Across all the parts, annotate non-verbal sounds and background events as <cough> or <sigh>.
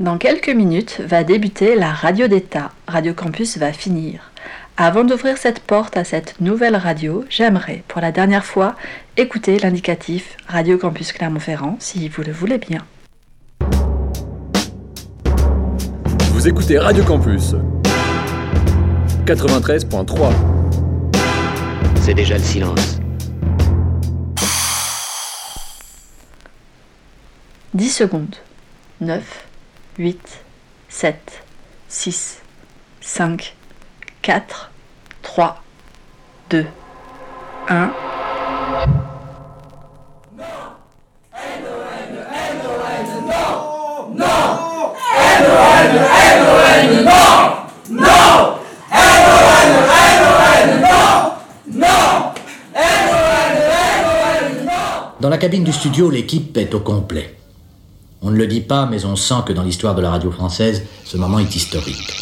Dans quelques minutes va débuter la radio d'État. Radio Campus va finir. Avant d'ouvrir cette porte à cette nouvelle radio, j'aimerais, pour la dernière fois, écouter l'indicatif Radio Campus Clermont-Ferrand, si vous le voulez bien. Vous écoutez Radio Campus 93.3. C'est déjà le silence. 10 secondes. 9, 8, 7, 6, 5, 4, 3, 2, 1. Dans la cabine du studio, l'équipe est au complet. On ne le dit pas, mais on sent que dans l'histoire de la radio française, ce moment est historique.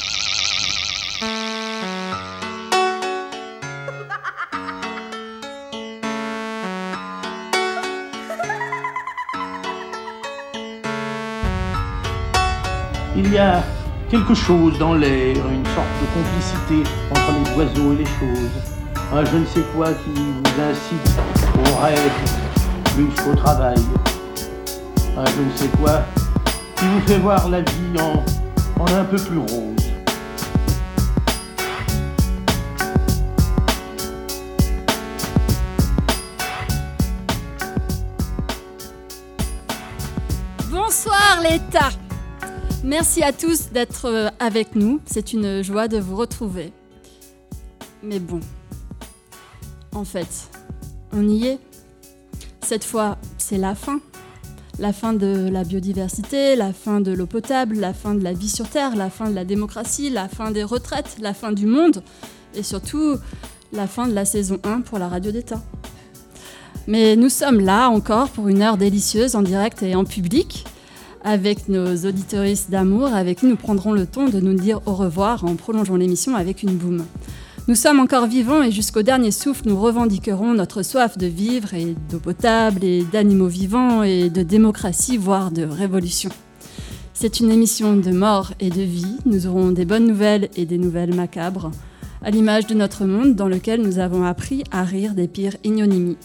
Il y a quelque chose dans l'air, une sorte de complicité entre les oiseaux et les choses. Un je ne sais quoi qui vous incite au rêve plus qu'au travail. Je ne sais quoi qui vous fait voir la vie en, en un peu plus rose. Bonsoir l'État Merci à tous d'être euh, avec nous, c'est une joie de vous retrouver. Mais bon, en fait, on y est. Cette fois, c'est la fin. La fin de la biodiversité, la fin de l'eau potable, la fin de la vie sur Terre, la fin de la démocratie, la fin des retraites, la fin du monde et surtout la fin de la saison 1 pour la radio d'État. Mais nous sommes là encore pour une heure délicieuse en direct et en public avec nos auditoristes d'amour avec qui nous prendrons le temps de nous dire au revoir en prolongeant l'émission avec une boum. Nous sommes encore vivants et jusqu'au dernier souffle, nous revendiquerons notre soif de vivre et d'eau potable et d'animaux vivants et de démocratie, voire de révolution. C'est une émission de mort et de vie. Nous aurons des bonnes nouvelles et des nouvelles macabres, à l'image de notre monde dans lequel nous avons appris à rire des pires ignonymies.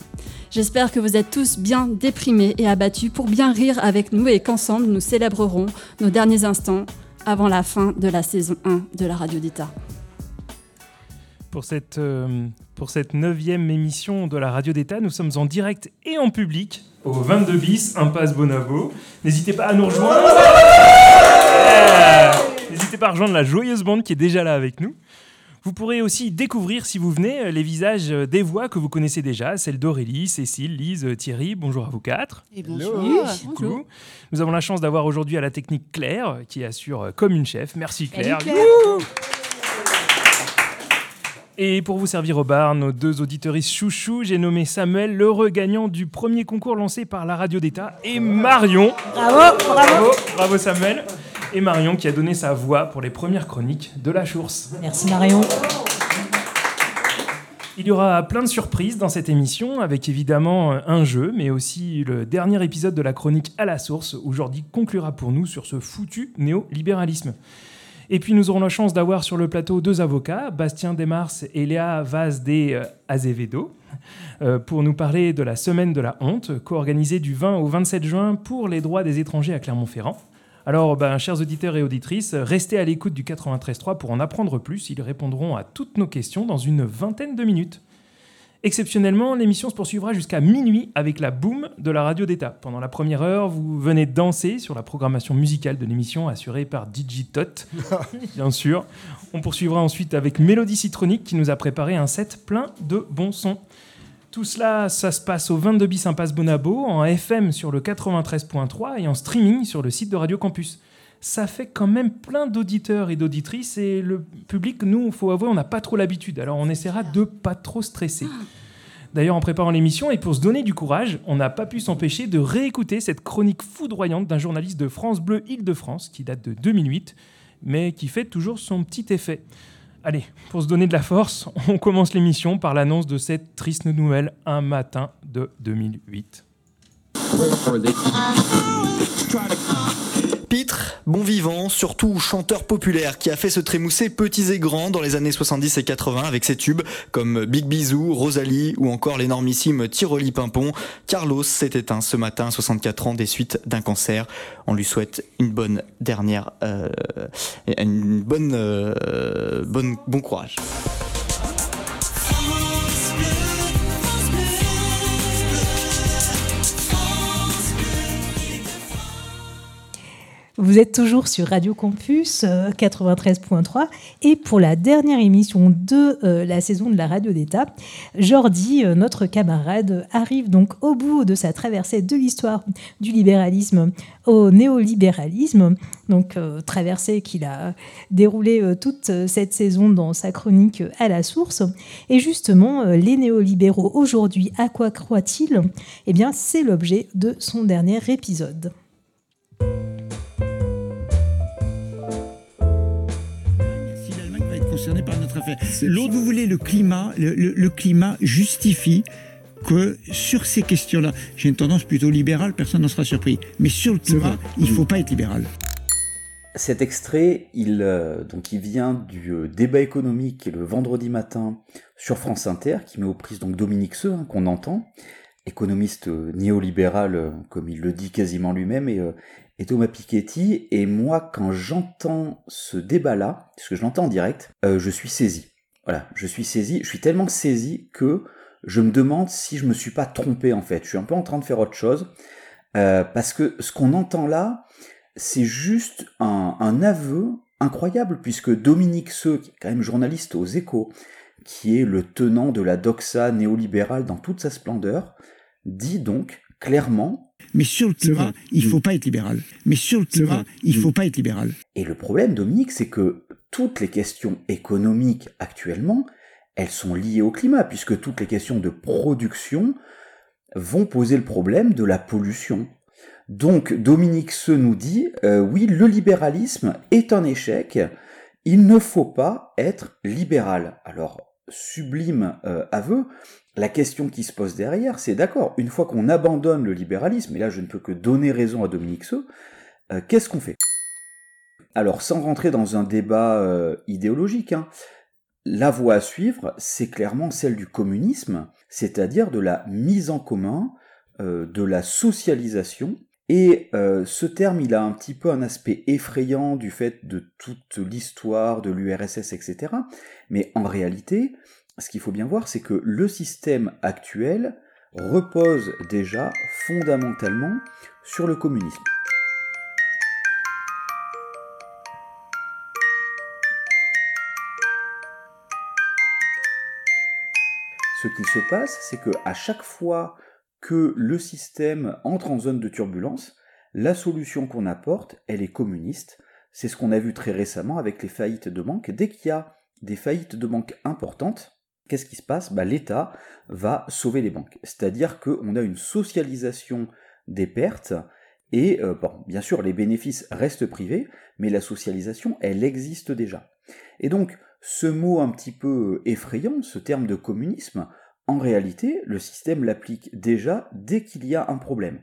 J'espère que vous êtes tous bien déprimés et abattus pour bien rire avec nous et qu'ensemble nous célébrerons nos derniers instants avant la fin de la saison 1 de la radio d'État. Pour cette, euh, pour cette neuvième émission de la radio d'État, nous sommes en direct et en public au 22 bis, impasse Bonavo. N'hésitez pas à nous rejoindre. Yeah N'hésitez pas à rejoindre la joyeuse bande qui est déjà là avec nous. Vous pourrez aussi découvrir, si vous venez, les visages des voix que vous connaissez déjà, celles d'Aurélie, Cécile, Lise, Thierry. Bonjour à vous quatre. Et bonjour. Bonjour. Nous avons la chance d'avoir aujourd'hui à la technique Claire, qui assure comme une chef. Merci Claire. Claire. Et pour vous servir au bar, nos deux auditeuristes chouchous, j'ai nommé Samuel, l'heureux gagnant du premier concours lancé par la radio d'État, et Marion. Bravo, bravo. Bravo, bravo Samuel. Et Marion qui a donné sa voix pour les premières chroniques de la Chourse. Merci Marion. Il y aura plein de surprises dans cette émission, avec évidemment un jeu, mais aussi le dernier épisode de la chronique à la source, où Jordi conclura pour nous sur ce foutu néolibéralisme. Et puis nous aurons la chance d'avoir sur le plateau deux avocats, Bastien Desmars et Léa Vaz de Azevedo, euh, pour nous parler de la semaine de la honte, co-organisée du 20 au 27 juin pour les droits des étrangers à Clermont-Ferrand. Alors, ben, chers auditeurs et auditrices, restez à l'écoute du 93.3 pour en apprendre plus. Ils répondront à toutes nos questions dans une vingtaine de minutes. Exceptionnellement, l'émission se poursuivra jusqu'à minuit avec la boom de la radio d'État. Pendant la première heure, vous venez danser sur la programmation musicale de l'émission assurée par DJ Tot, <laughs> bien sûr. On poursuivra ensuite avec Mélodie Citronique qui nous a préparé un set plein de bons sons. Tout cela, ça se passe au 22 bis Impasse Bonabo, en FM sur le 93.3 et en streaming sur le site de Radio Campus. Ça fait quand même plein d'auditeurs et d'auditrices et le public, nous, faut avouer, on n'a pas trop l'habitude. Alors on essaiera de pas trop stresser. D'ailleurs, en préparant l'émission et pour se donner du courage, on n'a pas pu s'empêcher de réécouter cette chronique foudroyante d'un journaliste de France Bleu Île-de-France qui date de 2008, mais qui fait toujours son petit effet. Allez, pour se donner de la force, <laughs> on commence l'émission par l'annonce de cette triste nouvelle un matin de 2008. Bon vivant, surtout chanteur populaire qui a fait se trémousser petits et grands dans les années 70 et 80 avec ses tubes comme Big Bisou, Rosalie ou encore l'énormissime Tiroli Pimpon. Carlos s'est éteint ce matin à 64 ans des suites d'un cancer. On lui souhaite une bonne dernière, euh, une bonne, euh, bonne, bon courage. Vous êtes toujours sur Radio Campus 93.3 euh, et pour la dernière émission de euh, la saison de la radio d'État, Jordi, euh, notre camarade, arrive donc au bout de sa traversée de l'histoire du libéralisme au néolibéralisme, donc traversée qu'il a déroulée toute cette saison dans sa chronique à la source. Et justement, les néolibéraux aujourd'hui, à quoi croient-ils? Eh bien, c'est l'objet de son dernier épisode. Par notre affaire. L'autre, vous voulez, le climat, le, climat justifie que sur ces questions-là, j'ai une tendance plutôt libérale, personne n'en sera surpris. Mais sur le climat, il ne faut pas être libéral. Cet extrait, il, euh, donc il vient du euh, débat économique le vendredi matin sur France Inter, qui met aux prises donc Dominique Seux, hein, qu'on entend, économiste euh, néolibéral, comme il le dit quasiment lui-même, et, et Thomas Piketty. Et moi, quand j'entends ce débat-là, parce que je l'entends en direct, euh, je suis saisi. Voilà, je suis saisi. Je suis tellement saisi que je me demande si je me suis pas trompé en fait. Je suis un peu en train de faire autre chose. Euh, parce que ce qu'on entend là, c'est juste un, aveu incroyable, puisque Dominique Seux, qui est quand même journaliste aux échos, qui est le tenant de la doxa néolibérale dans toute sa splendeur, dit donc clairement mais sur le climat, il faut pas être libéral. Mais sur le climat, il faut pas être libéral. Et le problème, Dominique, c'est que toutes les questions économiques actuellement, elles sont liées au climat, puisque toutes les questions de production vont poser le problème de la pollution. Donc Dominique se nous dit, euh, oui, le libéralisme est un échec, il ne faut pas être libéral. Alors, sublime euh, aveu, la question qui se pose derrière, c'est d'accord, une fois qu'on abandonne le libéralisme, et là je ne peux que donner raison à Dominique Seux, euh, qu'est-ce qu'on fait? Alors, sans rentrer dans un débat euh, idéologique, hein, la voie à suivre, c'est clairement celle du communisme, c'est-à-dire de la mise en commun, de la socialisation, et ce terme, il a un petit peu un aspect effrayant du fait de toute l'histoire de l'URSS, etc. Mais en réalité, ce qu'il faut bien voir, c'est que le système actuel repose déjà fondamentalement sur le communisme. Ce qu'il se passe, c'est que à chaque fois que le système entre en zone de turbulence, la solution qu'on apporte, elle est communiste. C'est ce qu'on a vu très récemment avec les faillites de banques. Dès qu'il y a des faillites de banques importantes, qu'est-ce qui se passe? Bah, L'État va sauver les banques. C'est-à-dire qu'on a une socialisation des pertes, et euh, bon, bien sûr, les bénéfices restent privés, mais la socialisation, elle existe déjà. Et donc, ce mot un petit peu effrayant, ce terme de communisme, en réalité, le système l'applique déjà dès qu'il y a un problème.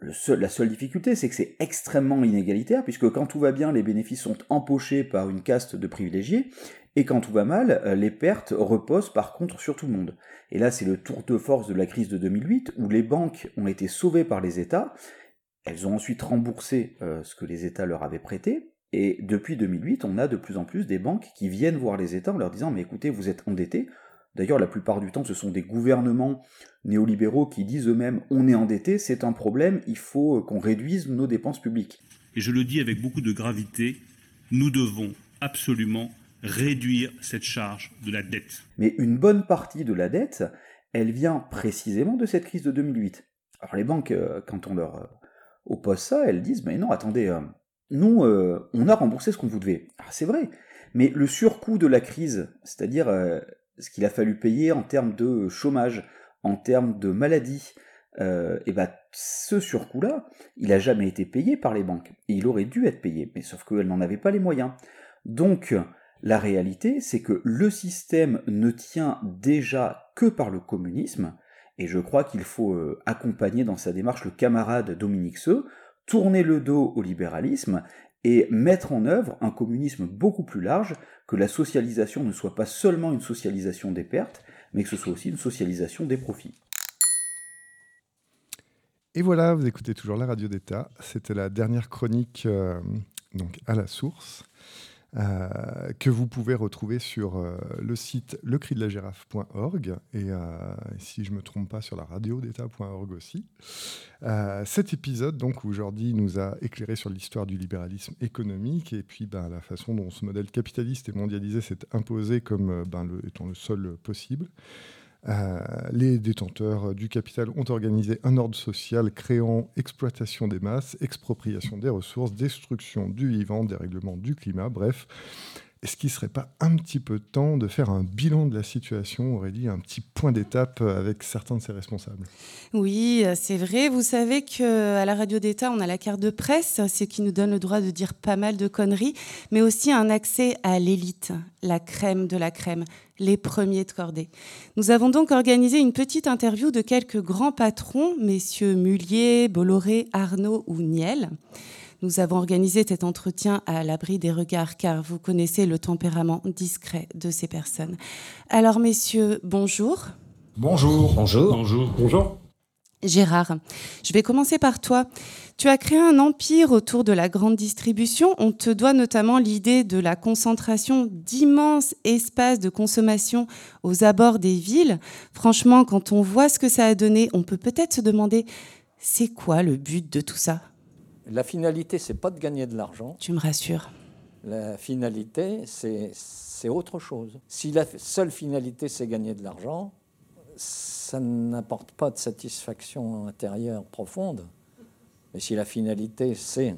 la seule difficulté, c'est que c'est extrêmement inégalitaire, puisque quand tout va bien, les bénéfices sont empochés par une caste de privilégiés, et quand tout va mal, euh, les pertes reposent par contre sur tout le monde. Et là, c'est le tour de force de la crise de 2008, où les banques ont été sauvées par les États, elles ont ensuite remboursé euh, ce que les États leur avaient prêté, et depuis 2008, on a de plus en plus des banques qui viennent voir les États en leur disant, mais écoutez, vous êtes endettés, D'ailleurs, la plupart du temps, ce sont des gouvernements néolibéraux qui disent eux-mêmes on est endetté, c'est un problème, il faut euh, qu'on réduise nos dépenses publiques. Et je le dis avec beaucoup de gravité, nous devons absolument réduire cette charge de la dette. Mais une bonne partie de la dette, elle vient précisément de cette crise de 2008. Alors les banques, euh, quand on leur euh, oppose ça, elles disent, mais non, attendez, nous, on a remboursé ce qu'on vous devait. Ah, c'est vrai, mais le surcoût de la crise, c'est-à-dire ce qu'il a fallu payer en termes de chômage, en termes de maladie, et ben ce surcoût-là, il n'a jamais été payé par les banques. Et il aurait dû être payé, mais sauf qu'elles n'en avaient pas les moyens. Donc, la réalité, c'est que le système ne tient déjà que par le communisme, et je crois qu'il faut euh, accompagner dans sa démarche le camarade Dominique Seux, tourner le dos au libéralisme et mettre en œuvre un communisme beaucoup plus large, que la socialisation ne soit pas seulement une socialisation des pertes, mais que ce soit aussi une socialisation des profits. Et voilà, vous écoutez toujours la radio d'État. C'était la dernière chronique euh, donc à la source. Euh, que vous pouvez retrouver sur euh, le site lecriddelagirafe.org et euh, si je ne me trompe pas sur la radio d'état.org aussi. cet épisode, donc, aujourd'hui, nous a éclairé sur l'histoire du libéralisme économique et puis ben, la façon dont ce modèle capitaliste et mondialisé s'est imposé comme ben, étant le seul possible. Euh, les détenteurs du capital ont organisé un ordre social créant exploitation des masses, expropriation des ressources, destruction du vivant, dérèglement du climat, bref. Est-ce qu'il ne serait pas un petit peu temps de faire un bilan de la situation, Aurélie, un petit point d'étape avec certains de ses responsables? Oui, c'est vrai. Vous savez qu'à la radio d'État, on a la carte de presse, ce qui nous donne le droit de dire pas mal de conneries, mais aussi un accès à l'élite, la crème de la crème, les premiers de cordée. Nous avons donc organisé une petite interview de quelques grands patrons, messieurs Mullier, Bolloré, Arnaud ou Niel. Nous avons organisé cet entretien à l'abri des regards car vous connaissez le tempérament discret de ces personnes. Alors messieurs, bonjour. Bonjour. Bonjour. Bonjour. Bonjour. Gérard, je vais commencer par toi. Tu as créé un empire autour de la grande distribution. On te doit notamment l'idée de la concentration d'immenses espaces de consommation aux abords des villes. Franchement, quand on voit ce que ça a donné, on peut peut-être se demander, c'est quoi le but de tout ça? La finalité, c'est pas de gagner de l'argent. Tu me rassures. La finalité, c'est autre chose. Si la seule finalité, c'est gagner de l'argent, ça n'apporte pas de satisfaction intérieure profonde. Mais si la finalité, c'est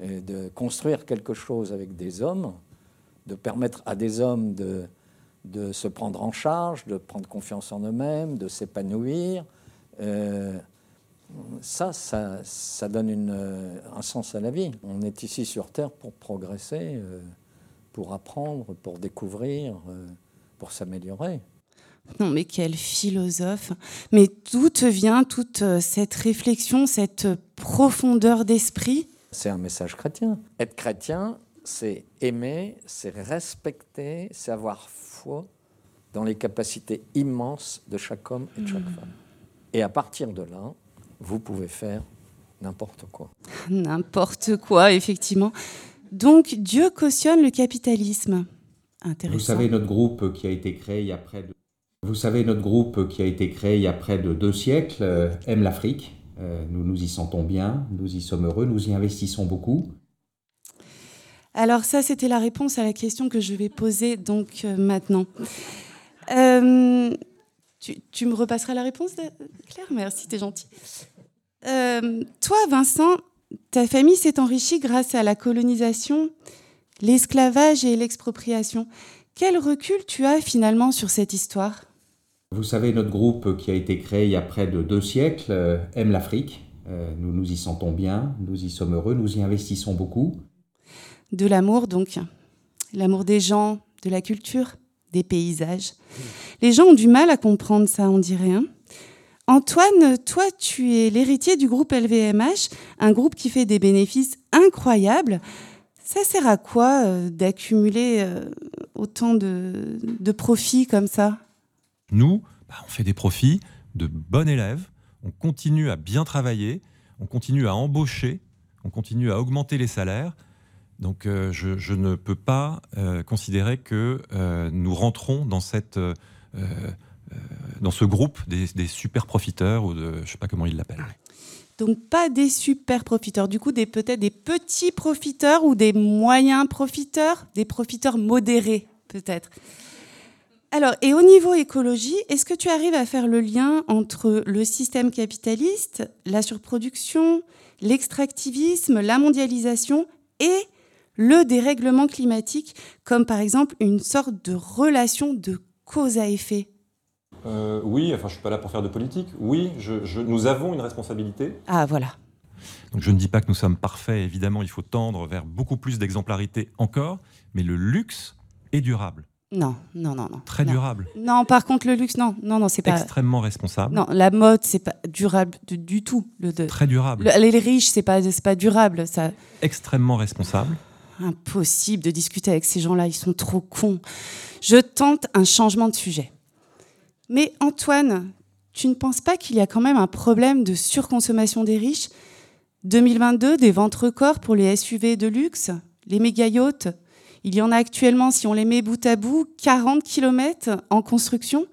euh, de construire quelque chose avec des hommes, de permettre à des hommes de, de se prendre en charge, de prendre confiance en eux-mêmes, de s'épanouir, euh, ça, ça, donne une, un sens à la vie. On est ici sur Terre pour progresser, euh, pour apprendre, pour découvrir, euh, pour s'améliorer. Non, mais quel philosophe. Mais d'où te vient toute euh, cette réflexion, cette profondeur d'esprit? C'est un message chrétien. Être chrétien, c'est aimer, c'est respecter, c'est avoir foi dans les capacités immenses de chaque homme et de chaque mmh. femme. Et à partir de là, vous pouvez faire n'importe quoi. <laughs> N'importe quoi, effectivement. Donc Dieu cautionne le capitalisme. Intéressant. Vous savez, notre groupe qui a été créé il y a près de... Vous savez, notre groupe qui a été créé il y a près de deux siècles euh, aime l'Afrique. Euh, nous nous y sentons bien, nous y sommes heureux, nous y investissons beaucoup. Alors ça, c'était la réponse à la question que je vais poser donc euh, maintenant. Tu, me repasseras la réponse, Claire? Merci, t'es gentil. Euh, toi, Vincent, ta famille s'est enrichie grâce à la colonisation, l'esclavage et l'expropriation. Quel recul tu as finalement sur cette histoire? Vous savez, notre groupe qui a été créé il y a près de deux siècles euh, aime l'Afrique. Euh, nous nous y sentons bien, nous y sommes heureux, nous y investissons beaucoup. De l'amour donc, l'amour des gens, de la culture des paysages. Les gens ont du mal à comprendre ça, on dirait. Hein. Antoine, toi, tu es l'héritier du groupe LVMH, un groupe qui fait des bénéfices incroyables. Ça sert à quoi euh, d'accumuler euh, autant de, profits comme ça? Nous, bah, on fait des profits de bons élèves, on continue à bien travailler, on continue à embaucher, on continue à augmenter les salaires, donc euh, je, ne peux pas euh, considérer que euh, nous rentrons dans, cette, dans ce groupe des, super profiteurs, ou de, je ne sais pas comment ils l'appellent. Donc pas des super profiteurs, du coup des peut-être des petits profiteurs ou des moyens profiteurs, des profiteurs modérés peut-être. Alors, et au niveau écologie, est-ce que tu arrives à faire le lien entre le système capitaliste, la surproduction, l'extractivisme, la mondialisation et le dérèglement climatique comme par exemple une sorte de relation de cause à effet euh, Oui, enfin je suis pas là pour faire de politique. Oui, nous avons une responsabilité. Ah voilà. Donc je ne dis pas que nous sommes parfaits, évidemment il faut tendre vers beaucoup plus d'exemplarité encore, mais le luxe est durable. Non, non, non, non. Très non. durable. Non, par contre, le luxe, non, non, non, c'est pas. Extrêmement responsable. Non, la mode, c'est pas durable du, du tout. Le, de- Très durable. Le- les riches, c'est pas, c'est pas durable. Ça, Extrêmement responsable. Impossible de discuter avec ces gens-là. Ils sont trop cons. Je tente un changement de sujet. Mais Antoine, tu ne penses pas qu'il y a quand même un problème de surconsommation des riches? 2022, des ventes records pour les SUV de luxe, les méga yachts. Il y en a actuellement, si on les met bout à bout, 40 km en construction.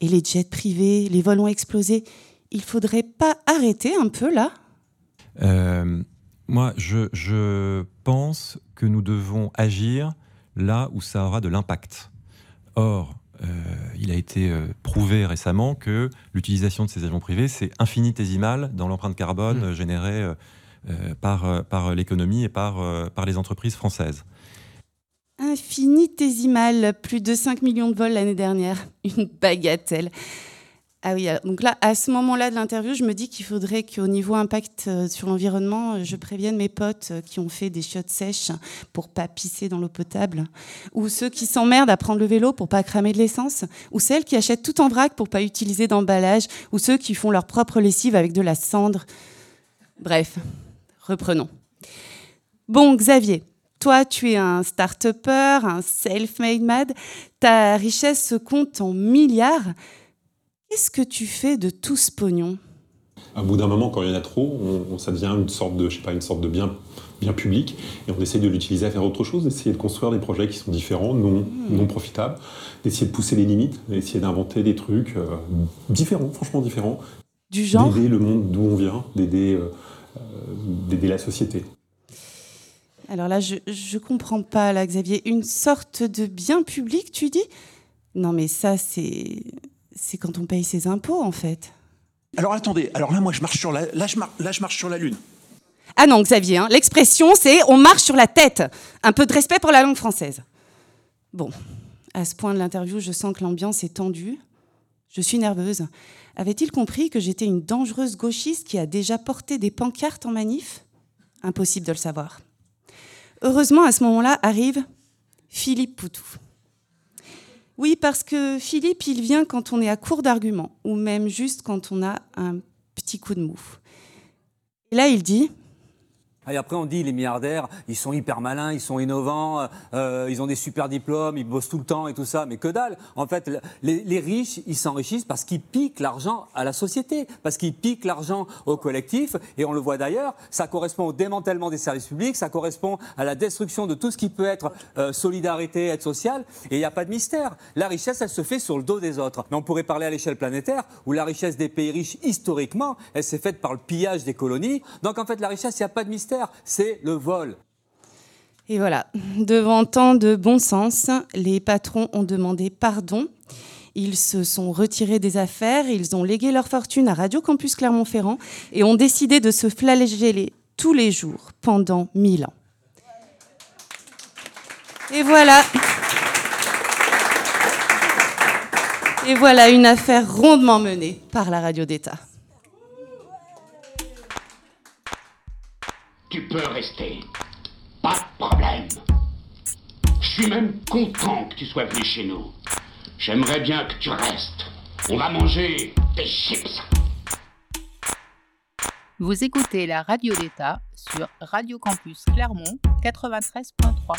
Et les jets privés, les vols ont explosé. Il faudrait pas arrêter un peu là? Euh, moi, je, je pense que nous devons agir là où ça aura de l'impact. Or, euh, il a été euh, prouvé récemment que l'utilisation de ces avions privés, c'est infinitésimal dans l'empreinte carbone euh, générée euh, par, par l'économie et par, par les entreprises françaises. infinitésimal, plus de 5 millions de vols l'année dernière, une bagatelle. Ah oui, alors, donc là, à ce moment-là de l'interview, je me dis qu'il faudrait qu'au niveau impact euh, sur l'environnement, euh, je prévienne mes potes euh, qui ont fait des chiottes sèches pour pas pisser dans l'eau potable, ou ceux qui s'emmerdent à prendre le vélo pour pas cramer de l'essence, ou celles qui achètent tout en vrac pour pas utiliser d'emballage, ou ceux qui font leur propre lessive avec de la cendre. Bref, reprenons. Bon, Xavier, toi, tu es un start-upper, un self-made mad. Ta richesse se compte en milliards. Qu'est-ce que tu fais de tout ce pognon? À bout d'un moment, quand il y en a trop, on, on- ça devient une sorte de, je sais pas, une sorte de bien, bien public, et on essaie de l'utiliser à faire autre chose, d'essayer de construire des projets qui sont différents, non, non profitables, d'essayer de pousser les limites, d'essayer d'inventer des trucs euh, différents, franchement différents. Du genre? D'aider le monde d'où on vient, d'aider euh, euh, d'aider la société. Alors là, je, je comprends pas, là, Xavier. Une sorte de bien public, tu dis? Non, mais ça, c'est. C'est quand on paye ses impôts, en fait. Alors attendez, alors là moi je marche sur la, là je, mar- là, je marche sur la lune. Ah non, Xavier, hein, l'expression, c'est on marche sur la tête. Un peu de respect pour la langue française. Bon, à ce point de l'interview, je sens que l'ambiance est tendue. Je suis nerveuse. Avait-il compris que j'étais une dangereuse gauchiste qui a déjà porté des pancartes en manif? Impossible de le savoir. Heureusement, à ce moment-là, arrive Philippe Poutou. Oui, parce que Philippe, il vient quand on est à court d'arguments, ou même juste quand on a un petit coup de mou. Et là, il dit Et après, on dit les milliardaires, ils sont hyper malins, ils sont innovants, euh, ils ont des super diplômes, ils bossent tout le temps et tout ça. Mais que dalle En fait, le- les, les riches, ils s'enrichissent parce qu'ils piquent l'argent à la société, parce qu'ils piquent l'argent au collectif. Et on le voit d'ailleurs, ça correspond au démantèlement des services publics, ça correspond à la destruction de tout ce qui peut être euh, solidarité, aide sociale. Et il n'y a pas de mystère. La richesse, elle se fait sur le dos des autres. Mais on pourrait parler à l'échelle planétaire, où la richesse des pays riches, historiquement, elle s'est faite par le pillage des colonies. Donc en fait, la richesse, il n'y a pas de mystère, c'est le vol. Et voilà, devant tant de bon sens, les patrons ont demandé pardon. Ils se sont retirés des affaires, ils ont légué leur fortune à Radio Campus Clermont-Ferrand et ont décidé de se flageller tous les jours pendant mille ans. Et voilà. Et voilà une affaire rondement menée par la radio d'État. Tu peux rester. Pas de problème. Je suis même content que tu sois venu chez nous. J'aimerais bien que tu restes. On va manger des chips. Vous écoutez la radio d'État sur Radio Campus Clermont 93.3.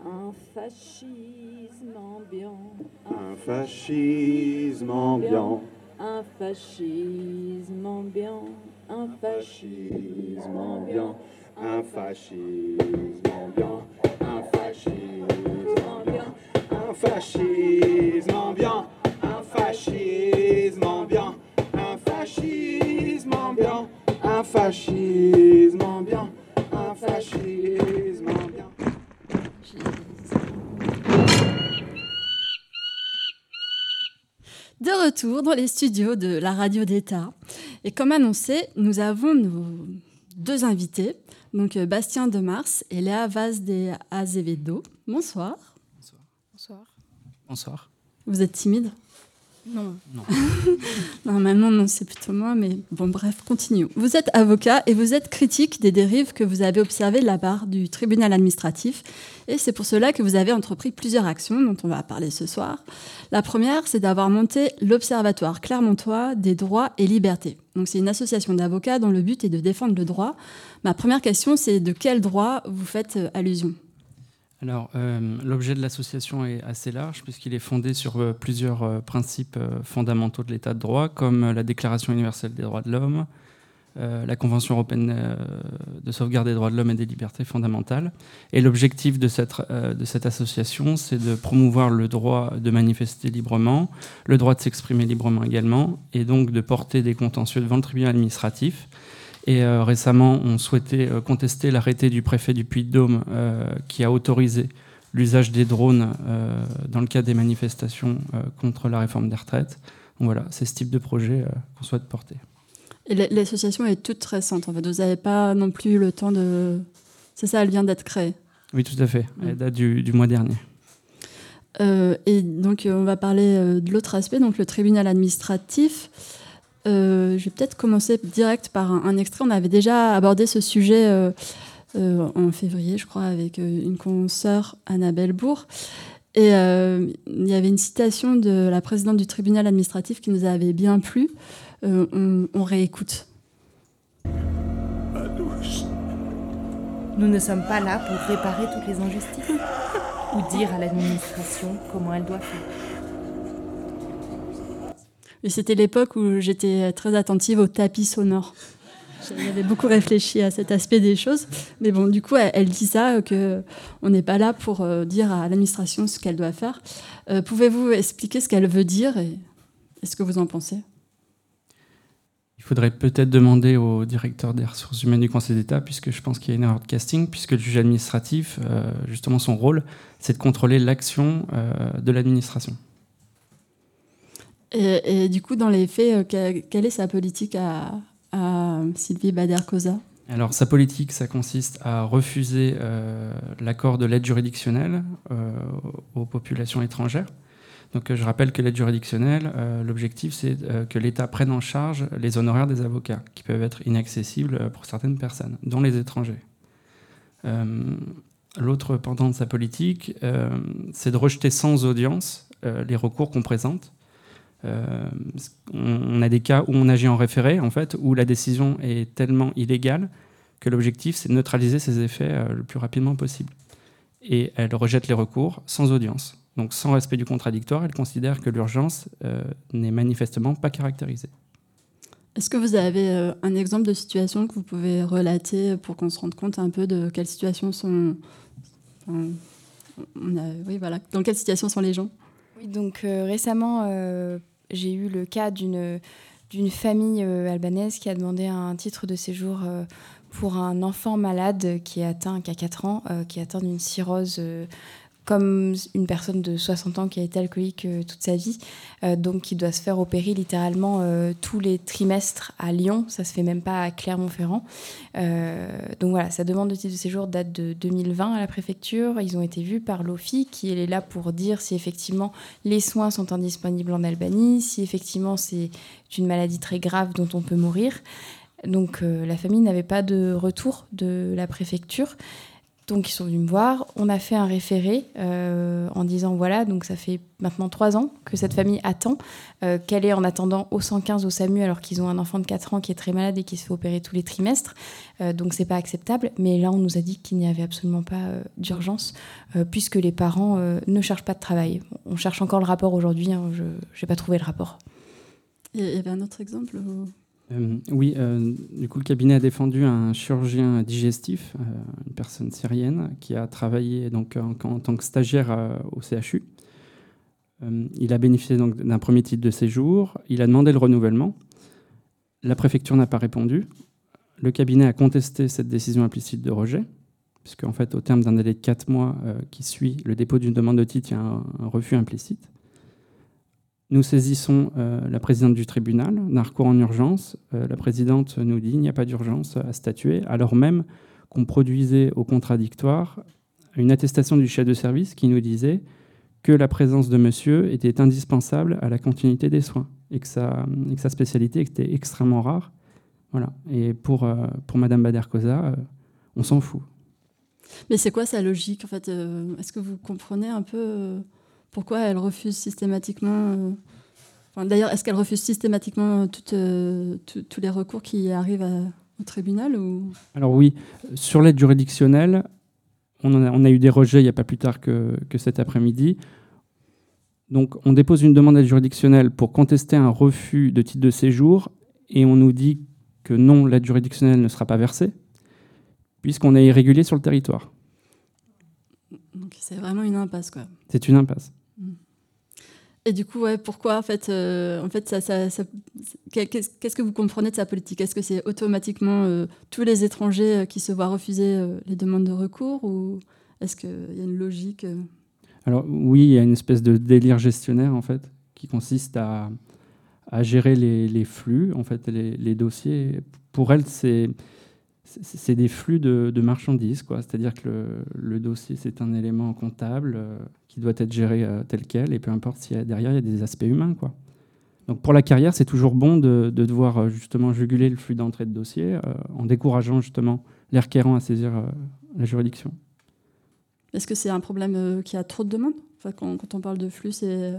Un fascisme ambiant. Un fascisme ambiant. Un fascisme ambiant un fascisme ambiant, un fascisme ambiant, un fascisme ambiant, un fascisme ambiant, un fascisme ambiant, un fascisme ambiant, un fascisme ambiant, un fascisme ambiant. De retour dans les studios de la radio d'État. Et comme annoncé, nous avons nos deux invités, donc euh, Bastien Demars et Léa Vaz de Azevedo. Bonsoir. Bonsoir. Bonsoir. Vous êtes timide? Non. <laughs> Normalement, non, c'est plutôt moi, mais bon, bref, continuons. Vous êtes avocat et vous êtes critique des dérives que vous avez observées de la part du tribunal administratif. Et c'est pour cela que vous avez entrepris plusieurs actions dont on va parler ce soir. La première, c'est d'avoir monté l'Observatoire Clermontois des droits et libertés. Donc, c'est une association d'avocats dont le but est de défendre le droit. Ma première question, c'est de quel droit vous faites euh, allusion? Alors, euh, l'objet de l'association est assez large puisqu'il est fondé sur euh, plusieurs euh, principes fondamentaux de l'état de droit, comme la Déclaration universelle des droits de l'homme, la Convention européenne de sauvegarde des droits de l'homme et des libertés fondamentales. Et l'objectif de cette, de cette association, c'est de promouvoir le droit de manifester librement, le droit de s'exprimer librement également, et donc de porter des contentieux devant le tribunal administratif et euh, récemment, on souhaitait euh, contester l'arrêté du préfet du Puy-de-Dôme euh, qui a autorisé l'usage des drones dans le cadre des manifestations contre la réforme des retraites. Donc voilà, c'est ce type de projet qu'on souhaite porter. Et l'association est toute récente, en fait. Vous n'avez pas non plus le temps de... C'est ça, elle vient d'être créée Oui, tout à fait. Elle date du, du mois dernier. et donc, on va parler de l'autre aspect, donc le tribunal administratif. Euh, je vais peut-être commencer direct par un, extrait. On avait déjà abordé ce sujet euh, euh, en février, je crois, avec une consoeur, Annabelle Bourg. Et il y avait une citation de la présidente du tribunal administratif qui nous avait bien plu. On, on, réécoute. Nous ne sommes pas là pour réparer toutes les injustices <laughs> ou dire à l'administration comment elle doit faire. Et c'était l'époque où j'étais très attentive au tapis sonore. J'avais beaucoup réfléchi à cet aspect des choses. Mais bon, du coup, elle, dit ça, euh, que on n'est pas là pour euh, dire à l'administration ce qu'elle doit faire. Euh, pouvez-vous expliquer ce qu'elle veut dire et, ce que vous en pensez? Il faudrait peut-être demander au directeur des ressources humaines du Conseil d'État, puisque je pense qu'il y a une erreur de casting, puisque le juge administratif, justement, son rôle, c'est de contrôler l'action de l'administration. Et, du coup, dans les faits, euh, quelle est sa politique à, Sylvie Bader-Cosa alors, sa politique, ça consiste à refuser euh, l'accord de l'aide juridictionnelle euh, aux populations étrangères. Donc, je rappelle que l'aide juridictionnelle, l'objectif, c'est que l'État prenne en charge les honoraires des avocats, qui peuvent être inaccessibles pour certaines personnes, dont les étrangers. L'autre pendant de sa politique, c'est de rejeter sans audience les recours qu'on présente euh, on a des cas où on agit en référé, en fait, où la décision est tellement illégale que l'objectif, c'est de neutraliser ses effets euh, le plus rapidement possible. Et elle rejette les recours sans audience. Donc sans respect du contradictoire, elle considère que l'urgence euh, n'est manifestement pas caractérisée. Est-ce que vous avez un exemple de situation que vous pouvez relater pour qu'on se rende compte un peu de quelles situations sont... oui, voilà. Dans quelles situations sont les gens? Oui, donc récemment, j'ai eu le cas d'une famille euh, albanaise qui a demandé un titre de séjour euh, pour un enfant malade qui est atteint, qui a 4 ans, euh, qui est atteint d'une cirrhose comme une personne de 60 ans qui a été alcoolique euh, toute sa vie, euh, donc qui doit se faire opérer littéralement euh, tous les trimestres à Lyon, ça se fait même pas à Clermont-Ferrand. donc voilà, sa demande de titre de séjour date de 2020 à la préfecture. Ils ont été vus par l'OFI qui est là pour dire si effectivement les soins sont indisponibles en Albanie, si effectivement c'est une maladie très grave dont on peut mourir. Donc la famille n'avait pas de retour de la préfecture. Donc ils sont venus me voir, on a fait un référé euh, en disant voilà, donc ça fait maintenant trois ans que cette famille attend, euh, qu'elle est en attendant au 115 au SAMU alors qu'ils ont un enfant de 4 ans qui est très malade et qui se fait opérer tous les trimestres, euh, donc c'est pas acceptable. Mais là on nous a dit qu'il n'y avait absolument pas d'urgence puisque les parents ne cherchent pas de travail. On cherche encore le rapport aujourd'hui, hein, je n'ai pas trouvé le rapport. Il y avait un autre exemple euh, oui, euh, du coup, le cabinet a défendu un chirurgien digestif, euh, une personne syrienne, qui a travaillé donc, en, tant que stagiaire au CHU. il a bénéficié d'un premier titre de séjour. Il a demandé le renouvellement. La préfecture n'a pas répondu. Le cabinet a contesté cette décision implicite de rejet, puisque en fait, au terme d'un délai de 4 mois qui suit le dépôt d'une demande de titre, il y a un refus implicite. Nous saisissons euh, la présidente du tribunal d'un recours en urgence. Euh, la présidente nous dit qu'il n'y a pas d'urgence à statuer, alors même qu'on produisait au contradictoire une attestation du chef de service qui nous disait que la présence de monsieur était indispensable à la continuité des soins et que sa, spécialité était extrêmement rare. Voilà. Et pour, euh, Madame Bader-Cosa, on s'en fout. Mais c'est quoi sa logique en fait Est-ce que vous comprenez un peu pourquoi elle refuse systématiquement euh, enfin, D'ailleurs, est-ce qu'elle refuse systématiquement toutes, euh, tous- les recours qui arrivent à- au tribunal ou... Alors oui, sur l'aide juridictionnelle, on, en a, on a eu des rejets il n'y a pas plus tard que, que cet après-midi. Donc on dépose une demande d'aide juridictionnelle pour contester un refus de titre de séjour et on nous dit que non, l'aide juridictionnelle ne sera pas versée puisqu'on est irrégulier sur le territoire. Donc c'est vraiment une impasse quoi. C'est une impasse. Et du coup, ouais, pourquoi en fait, euh, en fait, ça, ça- qu'est-ce que vous comprenez de sa politique? Est-ce que c'est automatiquement euh, tous les étrangers euh, qui se voient refuser les demandes de recours ou est-ce qu'il y a une logique Alors oui, il y a une espèce de délire gestionnaire en fait qui consiste à, à gérer les, les flux, en fait, les dossiers. Pour elle, c'est c'est- des flux de, de marchandises, quoi. C'est-à-dire que le, le dossier c'est un élément comptable euh, qui doit être géré euh, tel quel, et peu importe si derrière il y a des aspects humains, quoi. Donc pour la carrière, c'est toujours bon de, de devoir euh, justement juguler le flux d'entrée de dossier euh, en décourageant justement les requérants à saisir la juridiction. Est-ce que c'est un problème qu'il y a trop de demandes? Enfin, quand, quand on parle de flux, c'est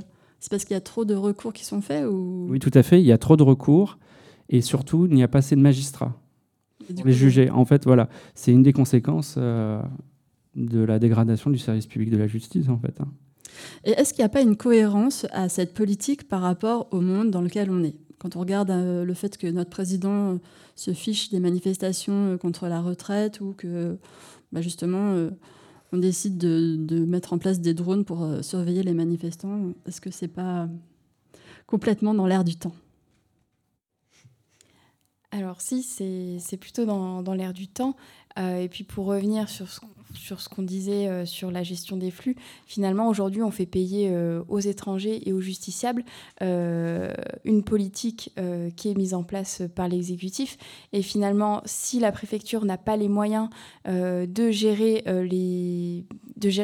parce qu'il y a trop de recours qui sont faits ou? Oui, tout à fait. Il y a trop de recours et surtout, il n'y a pas assez de magistrats pour les juger. En fait, voilà, c'est une des conséquences euh, de la dégradation du service public de la justice, en fait. hein. Et est-ce qu'il n'y a pas une cohérence à cette politique par rapport au monde dans lequel on est? Quand on regarde euh, le fait que notre président euh, se fiche des manifestations contre la retraite ou que bah, justement euh, on décide de, de mettre en place des drones pour surveiller les manifestants, est-ce que c'est pas complètement dans l'air du temps? Alors si, c'est plutôt dans, dans l'air du temps. Euh, et puis pour revenir sur ce, sur ce qu'on disait euh, sur la gestion des flux, finalement aujourd'hui on fait payer euh, aux étrangers et aux justiciables euh, une politique qui est mise en place par l'exécutif. Et finalement, si la préfecture n'a pas les moyens de gérer les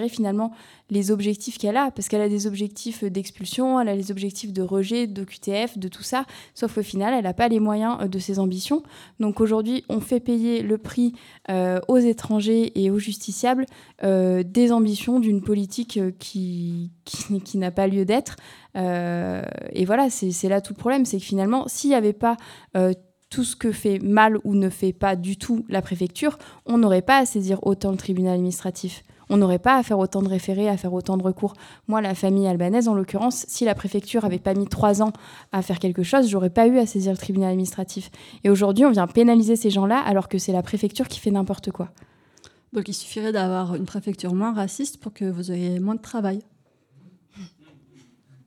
finalement les objectifs qu'elle a, parce qu'elle a des objectifs d'expulsion, elle a les objectifs de rejet, de QTF, de tout ça, sauf qu'au final, elle n'a pas les moyens de ses ambitions. Donc aujourd'hui, on fait payer le prix aux étrangers et aux justiciables euh, des ambitions d'une politique euh, <laughs> qui, qui, n'a pas lieu d'être. Euh, et voilà, c'est là tout le problème, c'est que finalement, s'il n'y avait pas... tout ce que fait mal ou ne fait pas du tout la préfecture, on n'aurait pas à saisir autant le tribunal administratif. On n'aurait pas à faire autant de référés, à faire autant de recours. Moi, la famille albanaise, en l'occurrence, si la préfecture avait pas mis trois ans à faire quelque chose, j'aurais pas eu à saisir le tribunal administratif. Et aujourd'hui, on vient pénaliser ces gens-là alors que c'est la préfecture qui fait n'importe quoi. Donc il suffirait d'avoir une préfecture moins raciste pour que vous ayez moins de travail.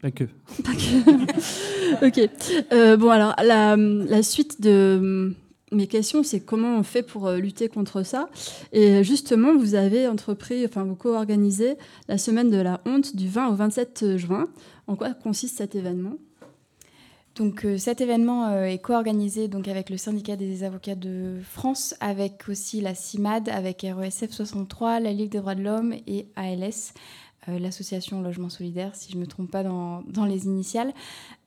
Pas que. Pas que. <laughs> ok. Euh, bon, alors, la, la suite de mes questions, c'est comment on fait pour euh, lutter contre ça. Et justement, vous avez entrepris, enfin, vous co-organisez la semaine de la honte du 20 au 27 juin. En quoi consiste cet événement? Donc euh, cet événement euh, est co-organisé avec le syndicat des avocats de France, avec aussi la CIMAD, avec RESF 63, la Ligue des droits de l'homme et ALS, euh, l'association Logement Solidaire, si je ne me trompe pas dans, les initiales.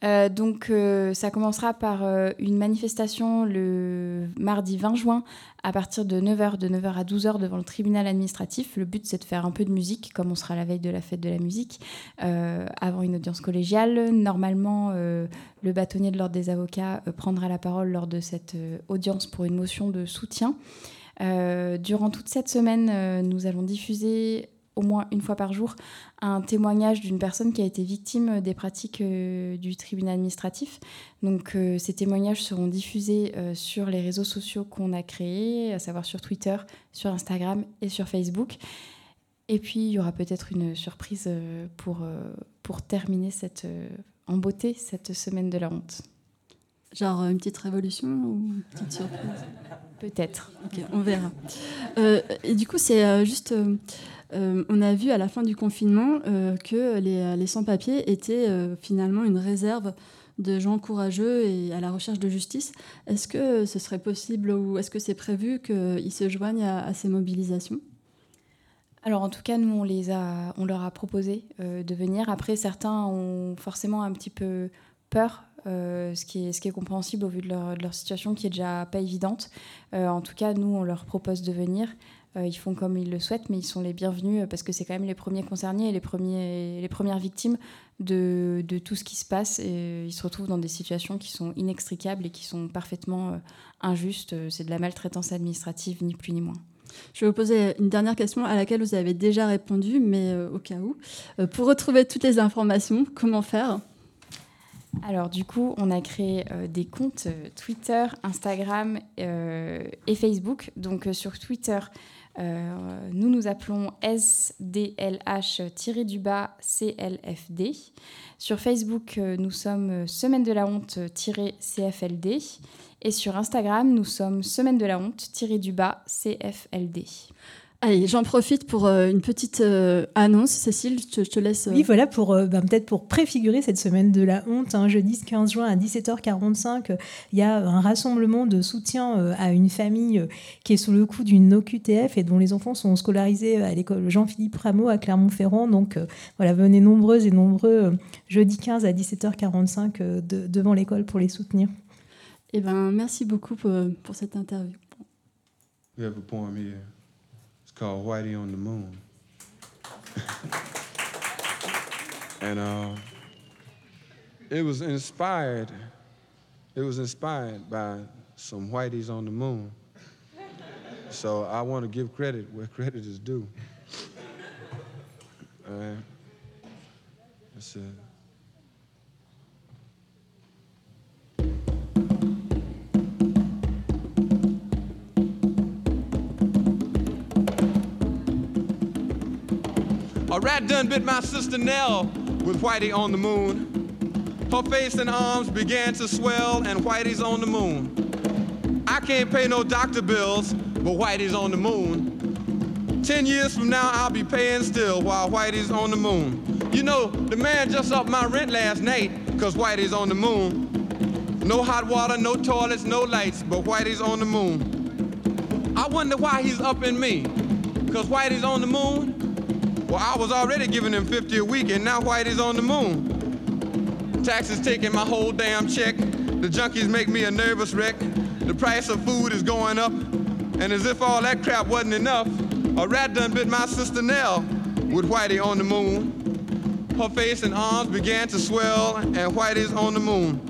Euh, donc euh, ça commencera par une manifestation le mardi 20 juin à partir de 9h, de 9h à 12h devant le tribunal administratif. Le but c'est de faire un peu de musique, comme on sera la veille de la fête de la musique, avant une audience collégiale. Normalement, le bâtonnier de l'ordre des avocats prendra la parole lors de cette audience pour une motion de soutien. Durant toute cette semaine, nous allons diffuser au moins une fois par jour un témoignage d'une personne qui a été victime des pratiques euh, du tribunal administratif. Donc euh, ces témoignages seront diffusés euh, sur les réseaux sociaux qu'on a créés, à savoir sur Twitter, sur Instagram et sur Facebook. Et puis il y aura peut-être une surprise euh, pour, euh, pour terminer cette, euh, en beauté cette semaine de la honte. Genre une petite révolution ou une petite surprise? Peut-être. Ok, on verra. Euh, et du coup, c'est euh, juste. Euh, euh, on a vu à la fin du confinement euh, que les, les sans-papiers étaient euh, finalement une réserve de gens courageux et à la recherche de justice. Est-ce que ce serait possible ou est-ce que c'est prévu qu'ils se joignent à, ces mobilisations? Alors en tout cas, nous, on, leur a proposé euh, de venir. Après, certains ont forcément un petit peu peur, euh, ce, qui est, compréhensible au vu de leur, situation qui est déjà pas évidente. Euh, en tout cas, nous, on leur propose de venir. Euh, ils font comme ils le souhaitent, mais ils sont les bienvenus euh, parce que c'est quand même les premiers concernés et les, premiers, les premières victimes de, de tout ce qui se passe. Et ils se retrouvent dans des situations qui sont inextricables et qui sont parfaitement euh, injustes. Euh, C'est de la maltraitance administrative, ni plus ni moins. Je vais vous poser une dernière question à laquelle vous avez déjà répondu, mais euh, au cas où. Euh, pour retrouver toutes les informations, comment faire? Alors du coup, on a créé euh, des comptes euh, Twitter, Instagram euh, et Facebook. Donc euh, sur Twitter, euh, nous nous appelons SDLH-du-bas CLFD. Sur Facebook, euh, nous sommes Semaine de la honte-CFLD. Et sur Instagram, nous sommes Semaine de la honte-du-bas CFLD. Allez, j'en profite pour euh, une petite euh, annonce. Cécile, je te, je te laisse. euh, Oui, voilà, pour euh, ben, peut-être pour préfigurer cette semaine de la honte, hein, jeudi 15 juin à 17h45, euh, il y a un rassemblement de soutien euh, à une famille euh, qui est sous le coup d'une OQTF et dont les enfants sont scolarisés à l'école Jean-Philippe Rameau à Clermont-Ferrand. Donc euh, voilà, venez nombreuses et nombreux euh, jeudi 15 à 17h45 euh, de- devant l'école pour les soutenir. Eh ben, merci beaucoup pour, pour cette interview. Here. It's called Whitey on the Moon. <laughs> and uh, it was inspired. It was inspired by some Whiteys on the moon. So I want to give credit where credit is due. All right. That's it. Rat done bit my sister Nell with Whitey on the moon. Her face and arms began to swell, and Whitey's on the moon. I can't pay no doctor bills, but Whitey's on the moon. Ten years from now, I'll be paying still while Whitey's on the moon. You know, the man just upped my rent last night, cause Whitey's on the moon. No hot water, no toilets, no lights, but Whitey's on the moon. I wonder why he's upping me, cause Whitey's on the moon. Well, I was already giving him 50 a week, and now Whitey's on the moon. Taxes taking my whole damn check. The junkies make me a nervous wreck. The price of food is going up. And as if all that crap wasn't enough, a rat done bit my sister Nell with Whitey on the moon. Her face and arms began to swell, and Whitey's on the moon.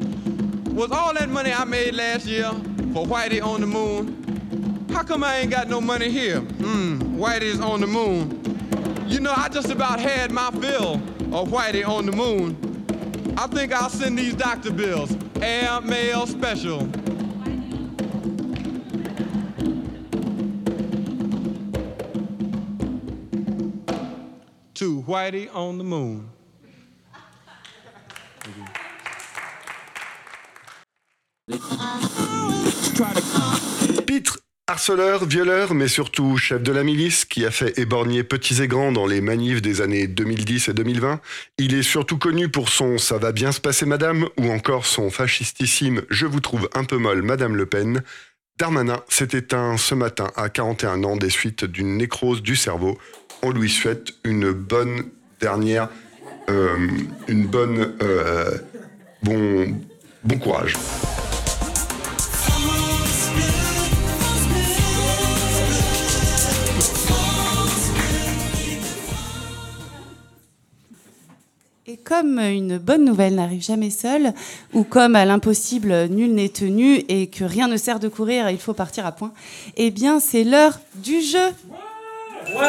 Was all that money I made last year for Whitey on the moon? How come I ain't got no money here? Mmm, Whitey's on the moon. You know, I just about had my fill of Whitey on the moon. I think I'll send these doctor bills, air mail special. To Whitey on the moon. Pitre, harceleur, violeur, mais surtout chef de la milice qui a fait éborgner petits et grands dans les manifs des années 2010 et 2020, il est surtout connu pour son Ça va bien se passer madame ou encore son fascistissime Je vous trouve un peu molle madame Le Pen. Darmanin s'est éteint ce matin à 41 ans des suites d'une nécrose du cerveau. On lui souhaite une bonne dernière, euh, une bonne, euh, bon, bon courage. Comme une bonne nouvelle n'arrive jamais seule, ou comme à l'impossible nul n'est tenu et que rien ne sert de courir, il faut partir à point, eh bien c'est l'heure du jeu. Et oui,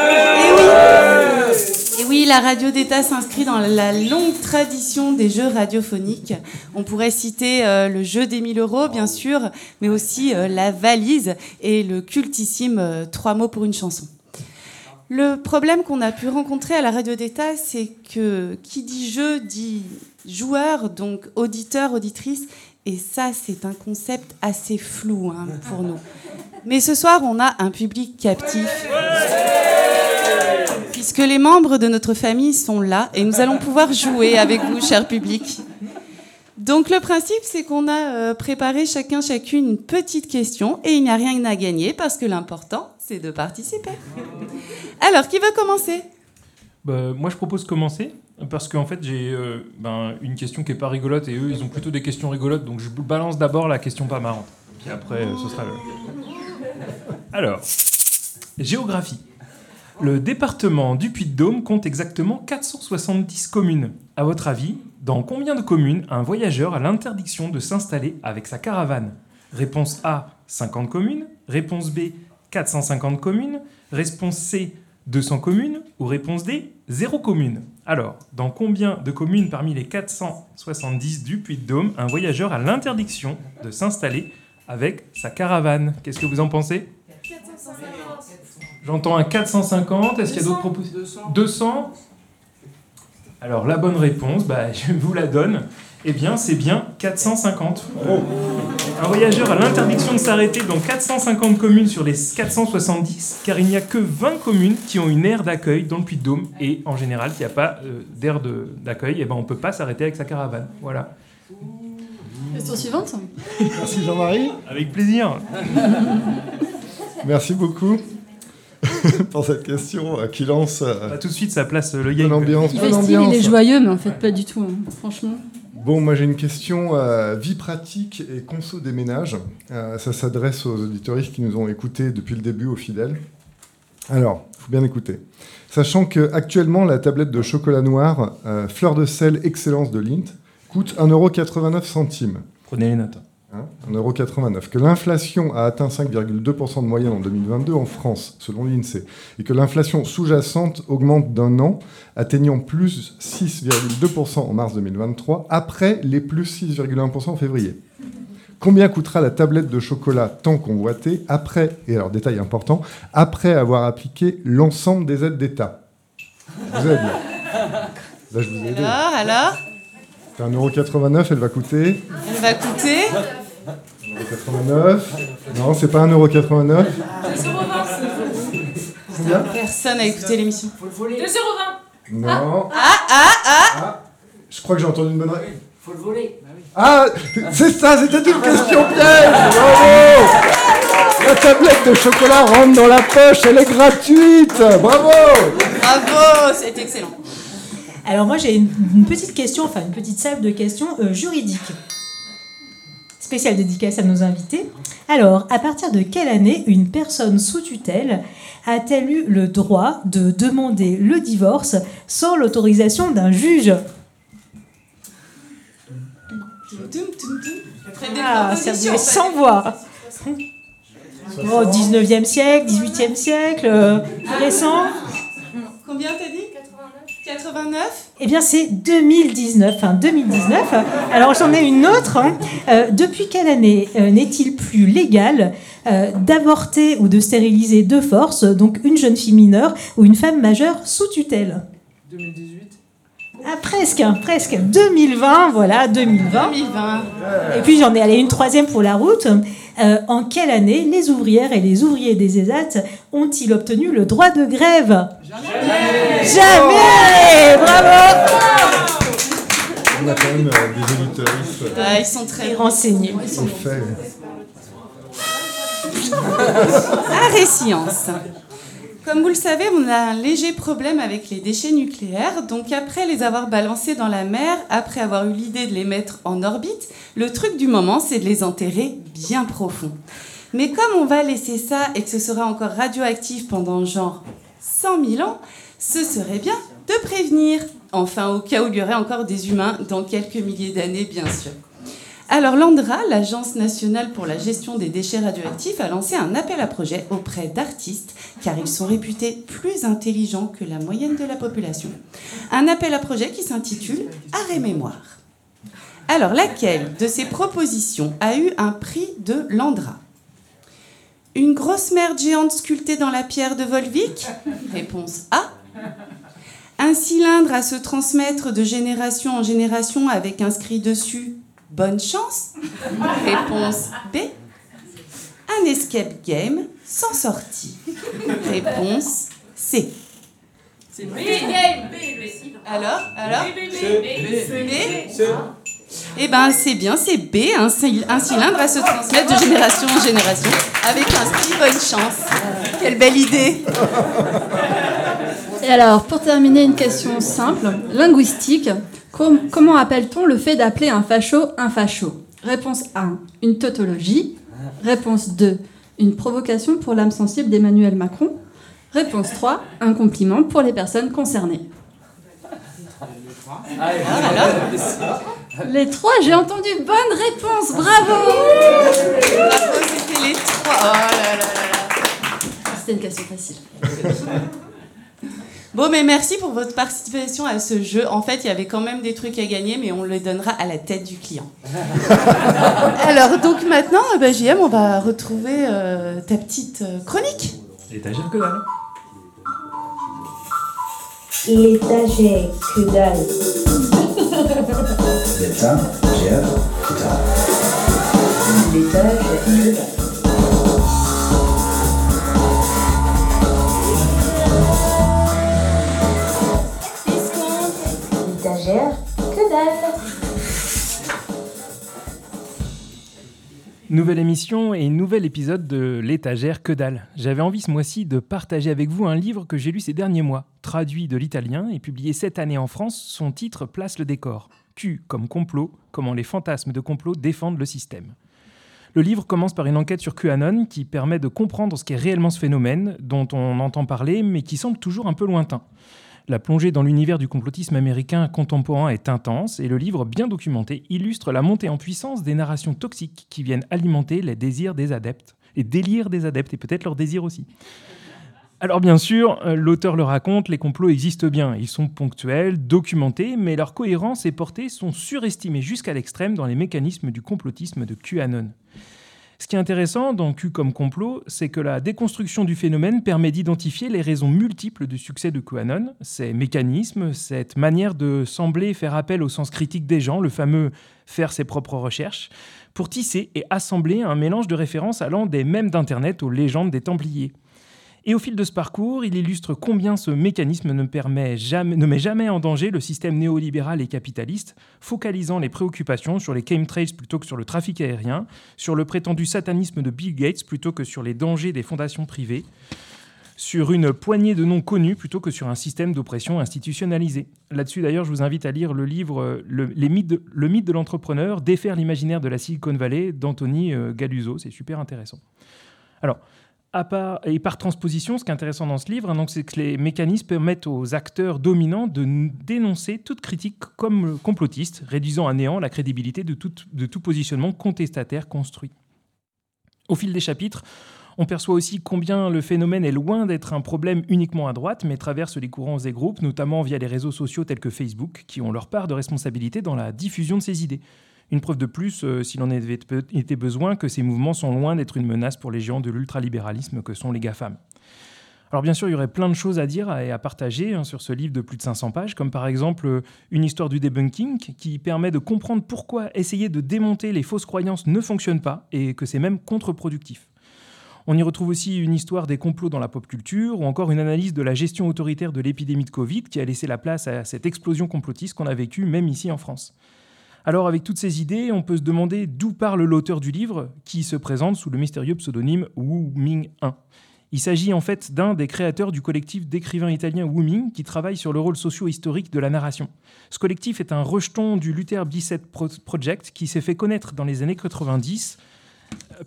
Et oui, la radio d'État s'inscrit dans la longue tradition des jeux radiophoniques. On pourrait citer euh, le jeu des 1000 euros, bien sûr, mais aussi euh, la valise et le cultissime euh, trois mots pour une chanson. Le problème qu'on a pu rencontrer à la radio d'État, c'est que qui dit jeu dit joueur, donc auditeur, auditrice, et ça, c'est un concept assez flou hein, pour nous. Mais ce soir, on a un public captif, puisque les membres de notre famille sont là, et nous allons pouvoir jouer avec vous, cher public. Donc le principe, c'est qu'on a euh, préparé chacun, chacune une petite question, et il n'y a rien à gagner, parce que l'important, c'est de participer. Alors, qui veut commencer? Bah, moi, je propose commencer parce qu'en fait, j'ai euh, ben, une question qui est pas rigolote et eux, ils ont plutôt des questions rigolotes. Donc, je balance d'abord la question pas marrante. Puis après, euh, ce sera le. Alors, géographie. Le département du Puy-de-Dôme compte exactement 470 communes. À votre avis, dans combien de communes un voyageur a l'interdiction de s'installer avec sa caravane? Réponse A, 50 communes. Réponse B, 450 communes. Réponse C, 200 communes. Ou réponse D, 0 commune. Alors, dans combien de communes parmi les 470 du Puy-de-Dôme un voyageur a l'interdiction de s'installer avec sa caravane? Qu'est-ce que vous en pensez? J'entends un 450. Est-ce qu'il y a d'autres propositions 200 Alors, la bonne réponse, bah, <laughs> je vous la donne. Eh bien, c'est bien 450. Un voyageur a l'interdiction de s'arrêter dans 450 communes sur les 470, car il n'y a que 20 communes qui ont une aire d'accueil dans le Puy-de-Dôme, et en général, s'il n'y a pas euh, d'aire d'accueil, eh ben, on ne peut pas s'arrêter avec sa caravane. Voilà. Question suivante. Merci Jean-Marie. Avec plaisir. Merci beaucoup <laughs> pour cette question euh, qui lance. euh, tout de suite, ça place le Bonne ambiance, Il il est joyeux, mais en fait, pas du tout. hein. Franchement. Bon, moi j'ai une question euh, vie pratique et conso des ménages. Euh, ça s'adresse aux auditoristes qui nous ont écoutés depuis le début, aux fidèles. Alors, il faut bien écouter. Sachant que actuellement la tablette de chocolat noir euh, fleur de sel excellence de Lindt coûte 1,89€. Prenez les notes. Hein, 1,89€. Que l'inflation a atteint 5,2% de moyenne en 2022 en France, selon l'INSEE, et que l'inflation sous-jacente augmente d'un an, atteignant plus 6,2% en mars 2023, après les plus 6,1% en février. Combien coûtera la tablette de chocolat tant convoitée après, et alors détail important, après avoir appliqué l'ensemble des aides d'État? Vous avez bien. Là, je vous ai aidé. Alors, alors? C'est 1,89€, elle va coûter? Elle va coûter? 1,89€. Non, c'est pas 1,89€. Combien Personne n'a écouté l'émission. 2,20 Non. Ah, ah, ah Je crois que j'ai entendu une bonne réponse. Faut le voler. Ah, c'est ça, c'était une question piège Bravo La tablette de chocolat rentre dans la poche, elle est gratuite Bravo Bravo, c'est excellent. Alors moi j'ai une, une petite question, enfin une petite salve de questions euh, juridiques. Spéciale dédicace à nos invités. Alors, à partir de quelle année une personne sous tutelle a-t-elle eu le droit de demander le divorce sans l'autorisation d'un juge? Ah, ça sans voix. Oh, 19e siècle, 18e siècle, euh, récent. Combien t'as dit? 89 Eh bien, c'est 2019. Enfin, 2019. Alors, j'en ai une autre. hein. Euh, depuis quelle année euh, n'est-il plus légal euh, d'avorter ou de stériliser de force, donc une jeune fille mineure ou une femme majeure sous tutelle? 2018 Ah, presque, hein, presque. 2020, voilà, 2020. 2020. Et puis, j'en ai allé une troisième pour la route. Euh, en quelle année les ouvrières et les ouvriers des ESAT ont-ils obtenu le droit de grève? Jamais Bravo On a quand même euh, des auditeurs. Ah, ils sont très renseignés. Au fait. Art et sciences. Comme vous le savez, on a un léger problème avec les déchets nucléaires. Donc après les avoir balancés dans la mer, après avoir eu l'idée de les mettre en orbite, le truc du moment, c'est de les enterrer bien profond. Mais comme on va laisser ça et que ce sera encore radioactif pendant genre 100 000 ans, ce serait bien de prévenir. Enfin, au cas où il y aurait encore des humains dans quelques milliers d'années, bien sûr. Alors l'ANDRA, l'Agence nationale pour la gestion des déchets radioactifs, a lancé un appel à projet auprès d'artistes, car ils sont réputés plus intelligents que la moyenne de la population. Un appel à projet qui s'intitule Art et Mémoire. Alors laquelle de ces propositions a eu un prix de l'ANDRA? Une grosse merde géante sculptée dans la pierre de Volvic? Réponse A. Un cylindre à se transmettre de génération en génération avec inscrit dessus Bonne chance Réponse B. Un escape game sans sortie. Réponse C. C'est B, game. Alors Alors B, B, B, C. B, B, B. C. Eh ben, c'est bien, c'est B. Un, cyl- un cylindre va se transmettre de génération en génération avec un si bonne chance. Quelle belle idée. Et alors, pour terminer, une question simple, linguistique. Com- comment appelle-t-on le fait d'appeler un facho un facho? Réponse 1, une tautologie. Réponse 2, une provocation pour l'âme sensible d'Emmanuel Macron. Réponse 3, un compliment pour les personnes concernées. Les trois, j'ai entendu bonne réponse, bravo Bravo, c'était les trois. Oh là là là là. C'était une question facile. Bon, mais merci pour votre participation à ce jeu. En fait, il y avait quand même des trucs à gagner, mais on les donnera à la tête du client. <laughs> Alors, donc maintenant, euh, bah, JM, on va retrouver euh, ta petite euh, chronique. L'étagère que dalle. L'étagère que dalle. L'étagère que dalle. L'étagère que dalle. Que dalle. Nouvelle émission et nouvel épisode de l'étagère que dalle. J'avais envie ce mois-ci de partager avec vous un livre que j'ai lu ces derniers mois, traduit de l'italien et publié cette année en France. Son titre place le décor. Q comme complot, comment les fantasmes de complot défendent le système. Le livre commence par une enquête sur QAnon qui permet de comprendre ce qu'est réellement ce phénomène dont on entend parler mais qui semble toujours un peu lointain. La plongée dans l'univers du complotisme américain contemporain est intense et le livre, bien documenté, illustre la montée en puissance des narrations toxiques qui viennent alimenter les désirs des adeptes, les délires des adeptes et peut-être leurs désirs aussi. Alors bien sûr, euh, l'auteur le raconte, les complots existent bien, ils sont ponctuels, documentés, mais leur cohérence et portée sont surestimées jusqu'à l'extrême dans les mécanismes du complotisme de QAnon. Ce qui est intéressant dans Q comme complot, c'est que la déconstruction du phénomène permet d'identifier les raisons multiples du succès de QAnon, ces mécanismes, cette manière de sembler faire appel au sens critique des gens, le fameux faire ses propres recherches, pour tisser et assembler un mélange de références allant des mèmes d'Internet aux légendes des Templiers. Et au fil de ce parcours, il illustre combien ce mécanisme ne, met jamais en danger le système néolibéral et capitaliste, focalisant les préoccupations sur les chemtrails plutôt que sur le trafic aérien, sur le prétendu satanisme de Bill Gates plutôt que sur les dangers des fondations privées, sur une poignée de noms connus plutôt que sur un système d'oppression institutionnalisé. Là-dessus, d'ailleurs, je vous invite à lire le livre Le, le mythe de l'entrepreneur, défaire l'imaginaire de la Silicon Valley d'Anthony euh, Galuso. C'est super intéressant. Alors, et par transposition, ce qui est intéressant dans ce livre, hein, c'est que les mécanismes permettent aux acteurs dominants de dénoncer toute critique comme complotiste, réduisant à néant la crédibilité de tout, de tout positionnement contestataire construit. Au fil des chapitres, on perçoit aussi combien le phénomène est loin d'être un problème uniquement à droite, mais traverse les courants et groupes, notamment via les réseaux sociaux tels que Facebook, qui ont leur part de responsabilité dans la diffusion de ces idées. Une preuve de plus, euh, s'il en avait été besoin, que ces mouvements sont loin d'être une menace pour les géants de l'ultralibéralisme que sont les GAFAM. Alors bien sûr, il y aurait plein de choses à dire et à partager hein, sur ce livre de plus de 500 pages, comme par exemple euh, une histoire du debunking qui permet de comprendre pourquoi essayer de démonter les fausses croyances ne fonctionne pas et que c'est même contre-productif. On y retrouve aussi une histoire des complots dans la pop culture ou encore une analyse de la gestion autoritaire de l'épidémie de Covid qui a laissé la place à cette explosion complotiste qu'on a vécue même ici en France. Alors avec toutes ces idées, on peut se demander d'où parle l'auteur du livre qui se présente sous le mystérieux pseudonyme Wu Ming 1. Il s'agit en fait d'un des créateurs du collectif d'écrivains italiens Wu Ming qui travaille sur le rôle socio-historique de la narration. Ce collectif est un rejeton du Luther Blissett Pro- Project qui s'est fait connaître dans les années 90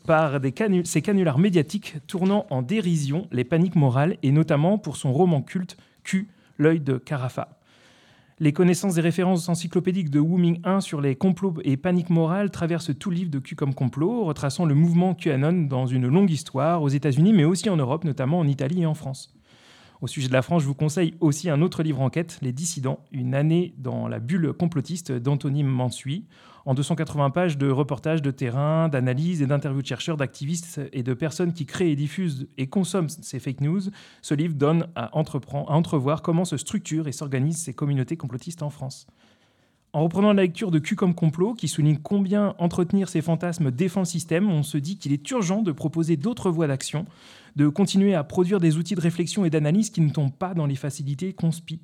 par ces canulars médiatiques tournant en dérision les paniques morales et notamment pour son roman culte Q, l'œil de Carafa. Les connaissances et références encyclopédiques de Wu Ming 1 sur les complots et paniques morales traversent tout le livre de Q comme complot, retraçant le mouvement QAnon dans une longue histoire aux États-Unis, mais aussi en Europe, notamment en Italie et en France. Au sujet de la France, je vous conseille aussi un autre livre enquête, Les Dissidents, une année dans la bulle complotiste d'Anthony Mansui, en 280 pages de reportages de terrain, d'analyses et d'interviews de chercheurs, d'activistes et de personnes qui créent et diffusent et consomment ces fake news. Ce livre donne à, à entrevoir comment se structurent et s'organisent ces communautés complotistes en France. En reprenant la lecture de Q comme complot, qui souligne combien entretenir ces fantasmes défend le système, on se dit qu'il est urgent de proposer d'autres voies d'action, de continuer à produire des outils de réflexion et d'analyse qui ne tombent pas dans les facilités conspi.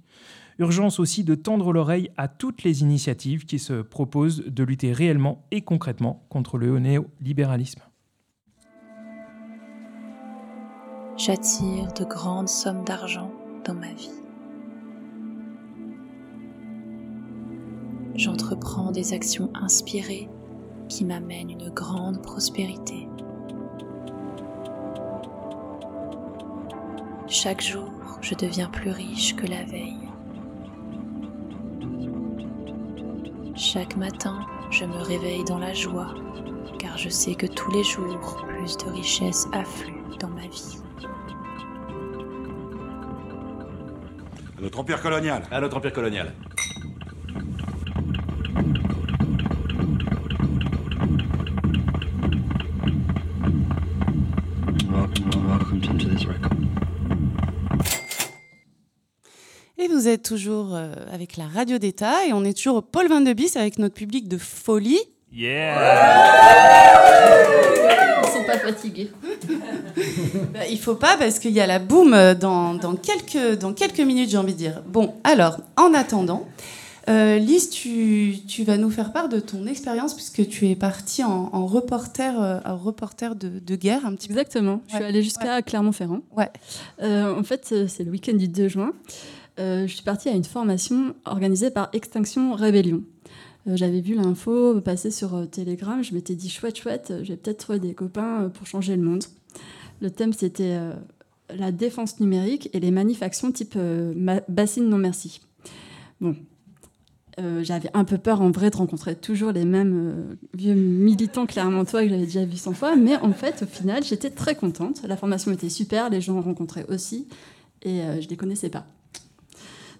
Urgence aussi de tendre l'oreille à toutes les initiatives qui se proposent de lutter réellement et concrètement contre le néolibéralisme. J'attire de grandes sommes d'argent dans ma vie. J'entreprends des actions inspirées qui m'amènent une grande prospérité. Chaque jour, je deviens plus riche que la veille. Chaque matin, je me réveille dans la joie, car je sais que tous les jours, plus de richesses affluent dans ma vie. À notre empire colonial. À notre empire colonial. Et vous êtes toujours euh, avec la radio d'État et on est toujours au Paul 22 bis avec notre public de folie. Yeah Ils sont pas fatigués. <laughs> Bah, il faut pas parce qu'il y a la boum euh, dans, dans quelques, dans quelques minutes, j'ai envie de dire. Bon, alors, en attendant, euh, Lise, tu, tu vas nous faire part de ton expérience puisque tu es partie en, en reporter, euh, en reporter de, de guerre un petit peu. Exactement. Je suis allée jusqu'à Clermont-Ferrand. Ouais. Euh, en fait, c'est le week-end du 2 juin. Euh, je suis partie à une formation organisée par Extinction Rébellion. Euh, J'avais vu l'info passer sur euh, Telegram. Je m'étais dit chouette, chouette, j'ai peut-être trouvé des copains pour changer le monde. Le thème, c'était la défense numérique et les manifestations type bassine non merci. Bon, j'avais un peu peur en vrai de rencontrer toujours les mêmes vieux militants clermontois que j'avais déjà vu 100 fois, mais en fait, au final, j'étais très contente. La formation était super, les gens rencontraient aussi, et euh, je les connaissais pas.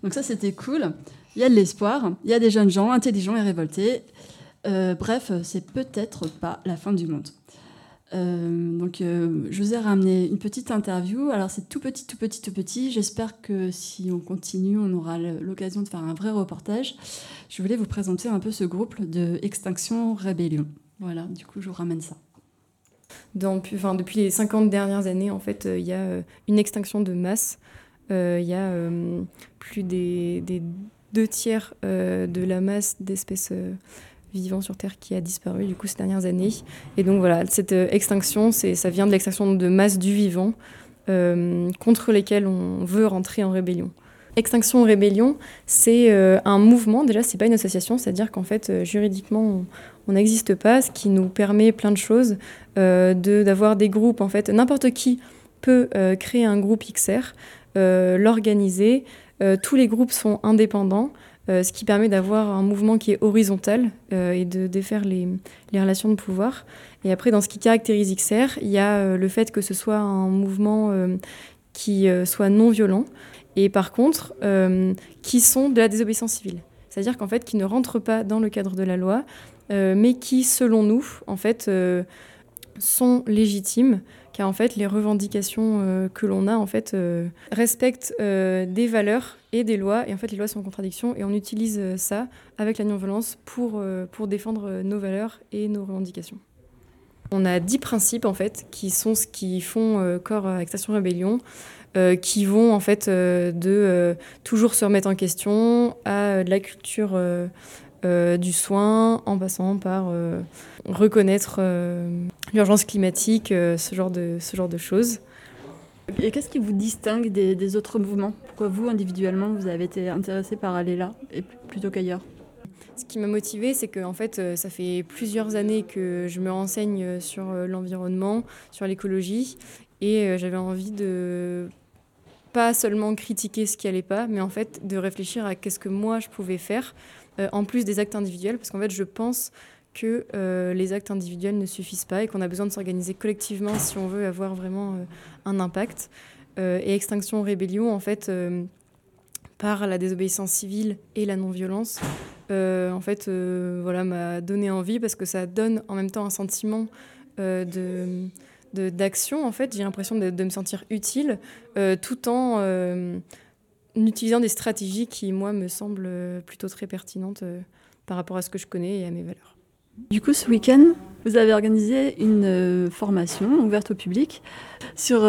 Donc ça, c'était cool. Il y a de l'espoir, il y a des jeunes gens intelligents et révoltés. Euh, bref, c'est peut-être pas la fin du monde. Euh, donc, euh, je vous ai ramené une petite interview. Alors, c'est tout petit, tout petit, tout petit. J'espère que si on continue, on aura l'occasion de faire un vrai reportage. Je voulais vous présenter un peu ce groupe de Extinction Rébellion. Voilà, du coup, je vous ramène ça. Depuis les 50 dernières années, en fait, il y a une extinction de masse. Il y a plus des, deux tiers euh, de la masse d'espèces euh, vivant sur Terre qui a disparu du coup ces dernières années. Et donc voilà, cette euh, extinction, ça vient de l'extinction de masse du vivant contre lesquels on veut rentrer en rébellion. Extinction Rébellion, c'est un mouvement, déjà c'est pas une association, c'est-à-dire qu'en fait juridiquement on- n'existe pas, ce qui nous permet plein de choses, de, d'avoir des groupes, en fait n'importe qui peut créer un groupe XR, l'organiser, tous les groupes sont indépendants, euh, ce qui permet d'avoir un mouvement qui est horizontal euh, et de défaire les, relations de pouvoir. Et après, dans ce qui caractérise XR, il y a euh, le fait que ce soit un mouvement euh, qui euh, soit non violent et par contre euh, qui sont de la désobéissance civile. C'est-à-dire qu'en fait, qui ne rentrent pas dans le cadre de la loi, euh, mais qui, selon nous, en fait, euh, sont légitimes, car en fait, les revendications euh, que l'on a, en fait, euh, respectent euh, des valeurs et des lois, et en fait, les lois sont en contradiction, et on utilise ça avec la non-violence pour, pour défendre nos valeurs et nos revendications. On a dix principes, en fait, qui sont ce qui font corps à Extinction Rébellion, qui vont, en fait, de toujours se remettre en question à de la culture euh, du soin, en passant par euh, reconnaître euh, l'urgence climatique, ce, genre de, ce genre de choses. Et qu'est-ce qui vous distingue des, des autres mouvements? Pourquoi vous, individuellement, vous avez été intéressé par aller là et plutôt qu'ailleurs? Ce qui m'a motivée, c'est que en fait, ça fait plusieurs années que je me renseigne sur l'environnement, sur l'écologie, et j'avais envie de pas seulement critiquer ce qui allait pas, mais en fait de réfléchir à qu'est-ce que moi je pouvais faire euh, en plus des actes individuels, parce qu'en fait je pense que euh, les actes individuels ne suffisent pas et qu'on a besoin de s'organiser collectivement si on veut avoir vraiment euh, un impact. Et Extinction Rébellion, en fait, par la désobéissance civile et la non-violence, en fait, voilà, m'a donné envie parce que ça donne en même temps un sentiment de d'action. En fait, j'ai l'impression de, me sentir utile, tout en utilisant des stratégies qui, moi, me semblent euh, plutôt très pertinentes euh, par rapport à ce que je connais et à mes valeurs. Du coup, ce week-end, vous avez organisé une euh, formation ouverte au public sur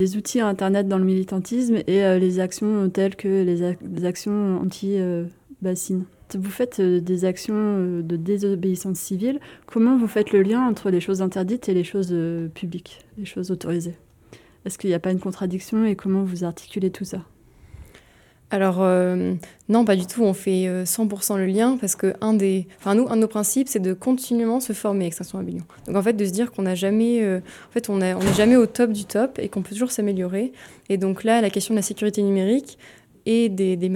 les outils Internet dans le militantisme et les actions telles que les, ac- les actions anti-bassines. Vous faites des actions de désobéissance civile. Comment vous faites le lien entre les choses interdites et les choses publiques, les choses autorisées? Est-ce qu'il n'y a pas une contradiction et comment vous articulez tout ça? Alors, euh, non, pas du tout. On fait euh, 100% le lien parce que un, des, enfin, nous, un de nos principes, c'est de continuellement se former Extinction Rebellion. Donc, en fait, de se dire qu'on n'a jamais. euh, en fait, on n'est jamais au top du top et qu'on peut toujours s'améliorer. Et donc, là, la question de la sécurité numérique et des, des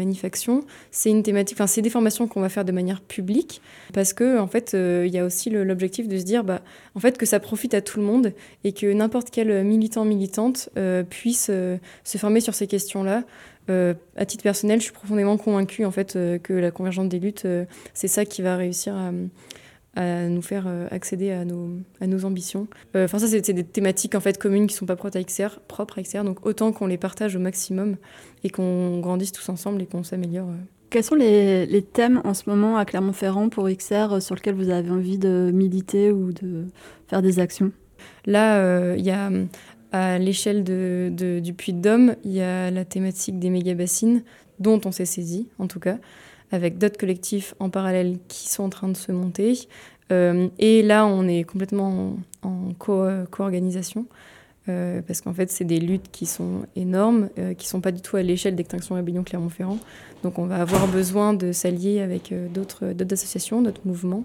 c'est une thématique. Enfin, c'est des formations qu'on va faire de manière publique parce que, en fait, euh, il y a aussi l'objectif de se dire, bah, en fait, que ça profite à tout le monde et que n'importe quel militant, militante euh, puisse euh, se former sur ces questions-là. Euh, à titre personnel, je suis profondément convaincue en fait euh, que la convergence des luttes, euh, c'est ça qui va réussir à, à nous faire euh, accéder à nos, à nos ambitions. Enfin, ça, c'est des thématiques en fait communes qui sont pas propres à XR, propres à XR, donc autant qu'on les partage au maximum et qu'on grandisse tous ensemble et qu'on s'améliore. Quels sont les, les thèmes en ce moment à Clermont-Ferrand pour XR sur lesquels vous avez envie de militer ou de faire des actions? Là, euh, il y a à l'échelle de, de- du Puy-de-Dôme, il y a la thématique des méga-bassines, dont on s'est saisi, en tout cas, avec d'autres collectifs en parallèle qui sont en train de se monter. Euh, et là, on est complètement en, en co- co-organisation. euh, parce qu'en fait, c'est des luttes qui sont énormes, euh, qui sont pas du tout à l'échelle d'Extinction Rébellion Clermont-Ferrand. Donc, on va avoir besoin de s'allier avec d'autres associations, d'autres mouvements.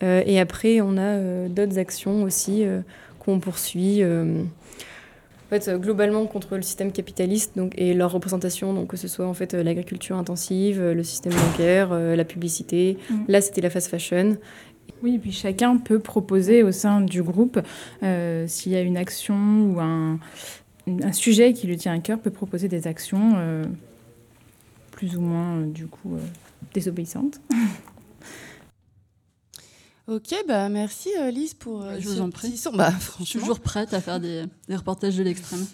Et après, on a d'autres actions aussi qu'on poursuit. Fait, euh, globalement contre le système capitaliste donc, et leur représentation, donc que ce soit en fait euh, l'agriculture intensive, euh, le système bancaire, la publicité. Mm. Là, c'était la fast fashion. Oui, et puis chacun peut proposer au sein du groupe, euh, s'il y a une action ou un, un sujet qui lui tient à cœur, peut proposer des actions euh, plus ou moins, euh, du coup, désobéissantes. <laughs> Ok, bah merci euh, Lise pour euh, Je vous en prie. son. Bah, Je suis toujours prête à faire des, des reportages de l'extrême.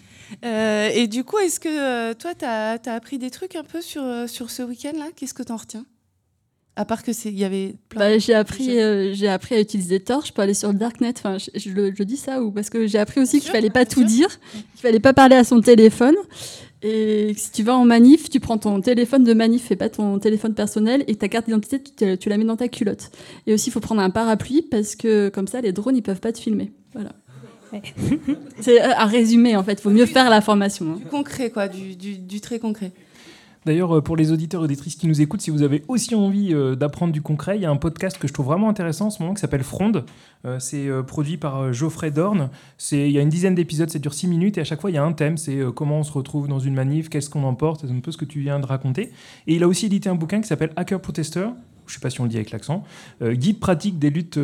Euh, et du coup, est-ce que toi, tu as, appris des trucs un peu sur, sur ce week-end-là? Qu'est-ce que tu en retiens? À part que c'est, il y avait plein Bah, de j'ai appris, euh, j'ai appris à utiliser Tor. Je peux aller sur le darknet. Enfin, je, je dis ça ou parce que j'ai appris aussi qu'il fallait pas tout dire, qu'il fallait pas parler à son téléphone. Et si tu vas en manif, tu prends ton téléphone de manif et pas ton téléphone personnel et ta carte d'identité, tu, la mets dans ta culotte. Et aussi, il faut prendre un parapluie parce que comme ça, les drones ils peuvent pas te filmer. Voilà. C'est euh, à résumer en fait. Faut mieux faire la formation. hein. Du concret, quoi, du, du, du très concret. D'ailleurs, euh, pour les auditeurs et auditrices qui nous écoutent, si vous avez aussi envie euh, d'apprendre du concret, il y a un podcast que je trouve vraiment intéressant en ce moment qui s'appelle Fronde. Euh, c'est produit par Geoffrey Dorn. Il y a une dizaine d'épisodes, ça dure 6 minutes et à chaque fois il y a un thème. C'est comment on se retrouve dans une manif, qu'est-ce qu'on emporte, c'est un peu ce que tu viens de raconter. Et il a aussi édité un bouquin qui s'appelle Hacker Protester. Je sais pas si on le dit avec l'accent. guide pratique des luttes,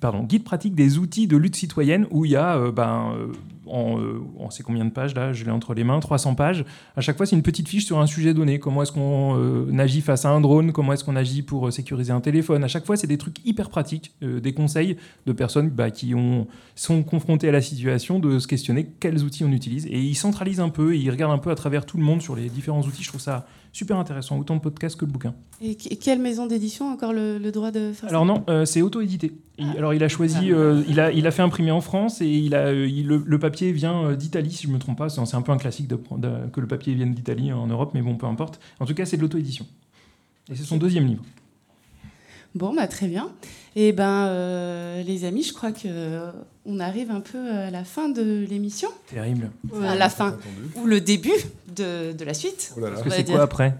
pardon, guide pratique des outils de lutte citoyenne où il y a ben, en, euh, on sait combien de pages là, je l'ai entre les mains, 300 pages. À chaque fois, c'est une petite fiche sur un sujet donné. Comment est-ce qu'on euh, agit face à un drone? Comment est-ce qu'on agit pour euh, sécuriser un téléphone? À chaque fois, c'est des trucs hyper pratiques, des conseils de personnes bah, qui ont, sont confrontées à la situation de se questionner quels outils on utilise. Et ils centralisent un peu, et ils regardent un peu à travers tout le monde sur les différents outils. Je trouve ça super intéressant, autant de podcasts que le bouquin. Et, et quelle maison d'édition a encore le, le droit de faire Alors ça non, euh, c'est auto-édité. Il- Alors il a choisi, euh, il, a, il a fait imprimer en France et il a, euh, il- le, le papier vient d'Italie, si je me trompe pas. C'est un peu un classique de, prendre- de- que le papier vienne d'Italie en Europe, mais bon, peu importe. En tout cas, c'est de l'auto-édition. Et c'est son deuxième livre. Bon, bah, très bien. Et ben, euh, les amis, je crois que on arrive un peu à la fin de l'émission. Terrible. À la fin ou le début de, de la suite. Parce on que va c'est dire. quoi après?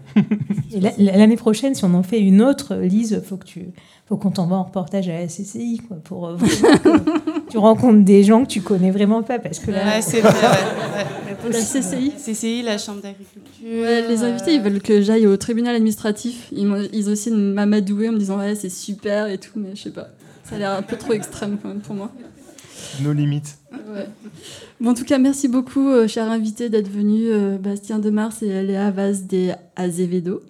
Et la- L'année prochaine, si on en fait une autre, Lise, faut que tu, faut qu'on t'envoie en reportage à la CCI, quoi, pour euh, <laughs> que tu rencontres des gens que tu connais vraiment pas, parce que là, Ouais, c'est vrai. ouais, ouais. La CCI. CCI, la Chambre d'agriculture. Ouais, les invités, ils veulent que j'aille au tribunal administratif. Ils, m'ont- ils ont aussi m'amadoué en me disant ouais c'est super et tout, mais je sais pas. Ça a l'air un peu trop extrême quand même pour moi. Nos limites. En tout cas, merci beaucoup, euh, cher invité, d'être venu, euh, Bastien Demars et Léa Vaz des Azevedo.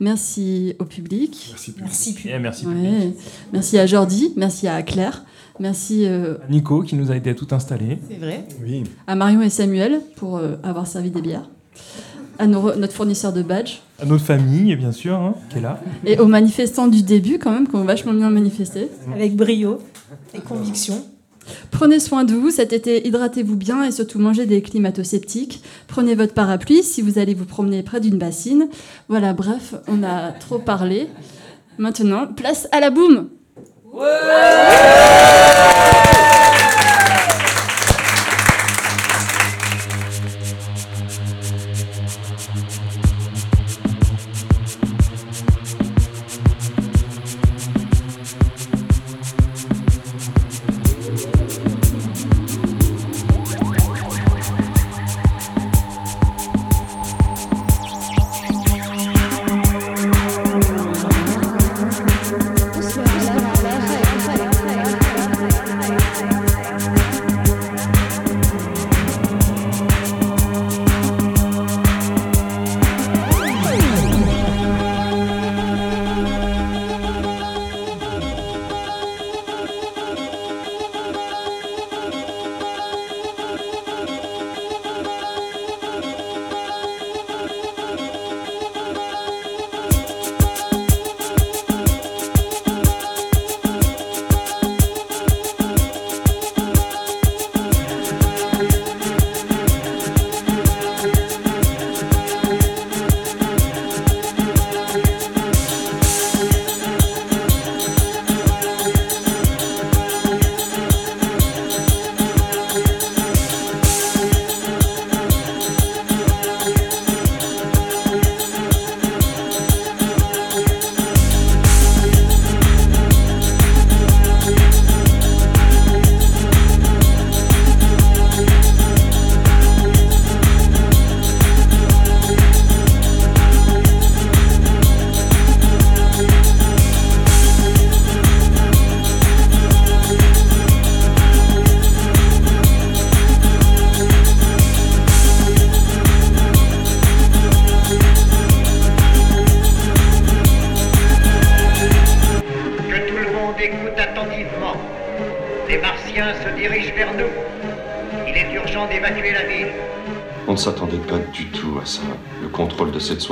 Merci au public. Merci, public. Merci, public. Merci, à Jordi, merci à Claire, merci euh, à Nico qui nous a aidé à tout installer. C'est vrai. Oui. À Marion et Samuel pour euh, avoir servi des bières. À notre fournisseur de badge. À notre famille, bien sûr, hein, qui est là. Et aux manifestants du début, quand même, qui ont vachement bien manifesté. Avec brio et conviction. Prenez soin de vous cet été, hydratez-vous bien et surtout mangez des climatosceptiques. Prenez votre parapluie si vous allez vous promener près d'une bassine. Voilà, bref, on a trop parlé. Maintenant, place à la boum.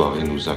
soirée nous a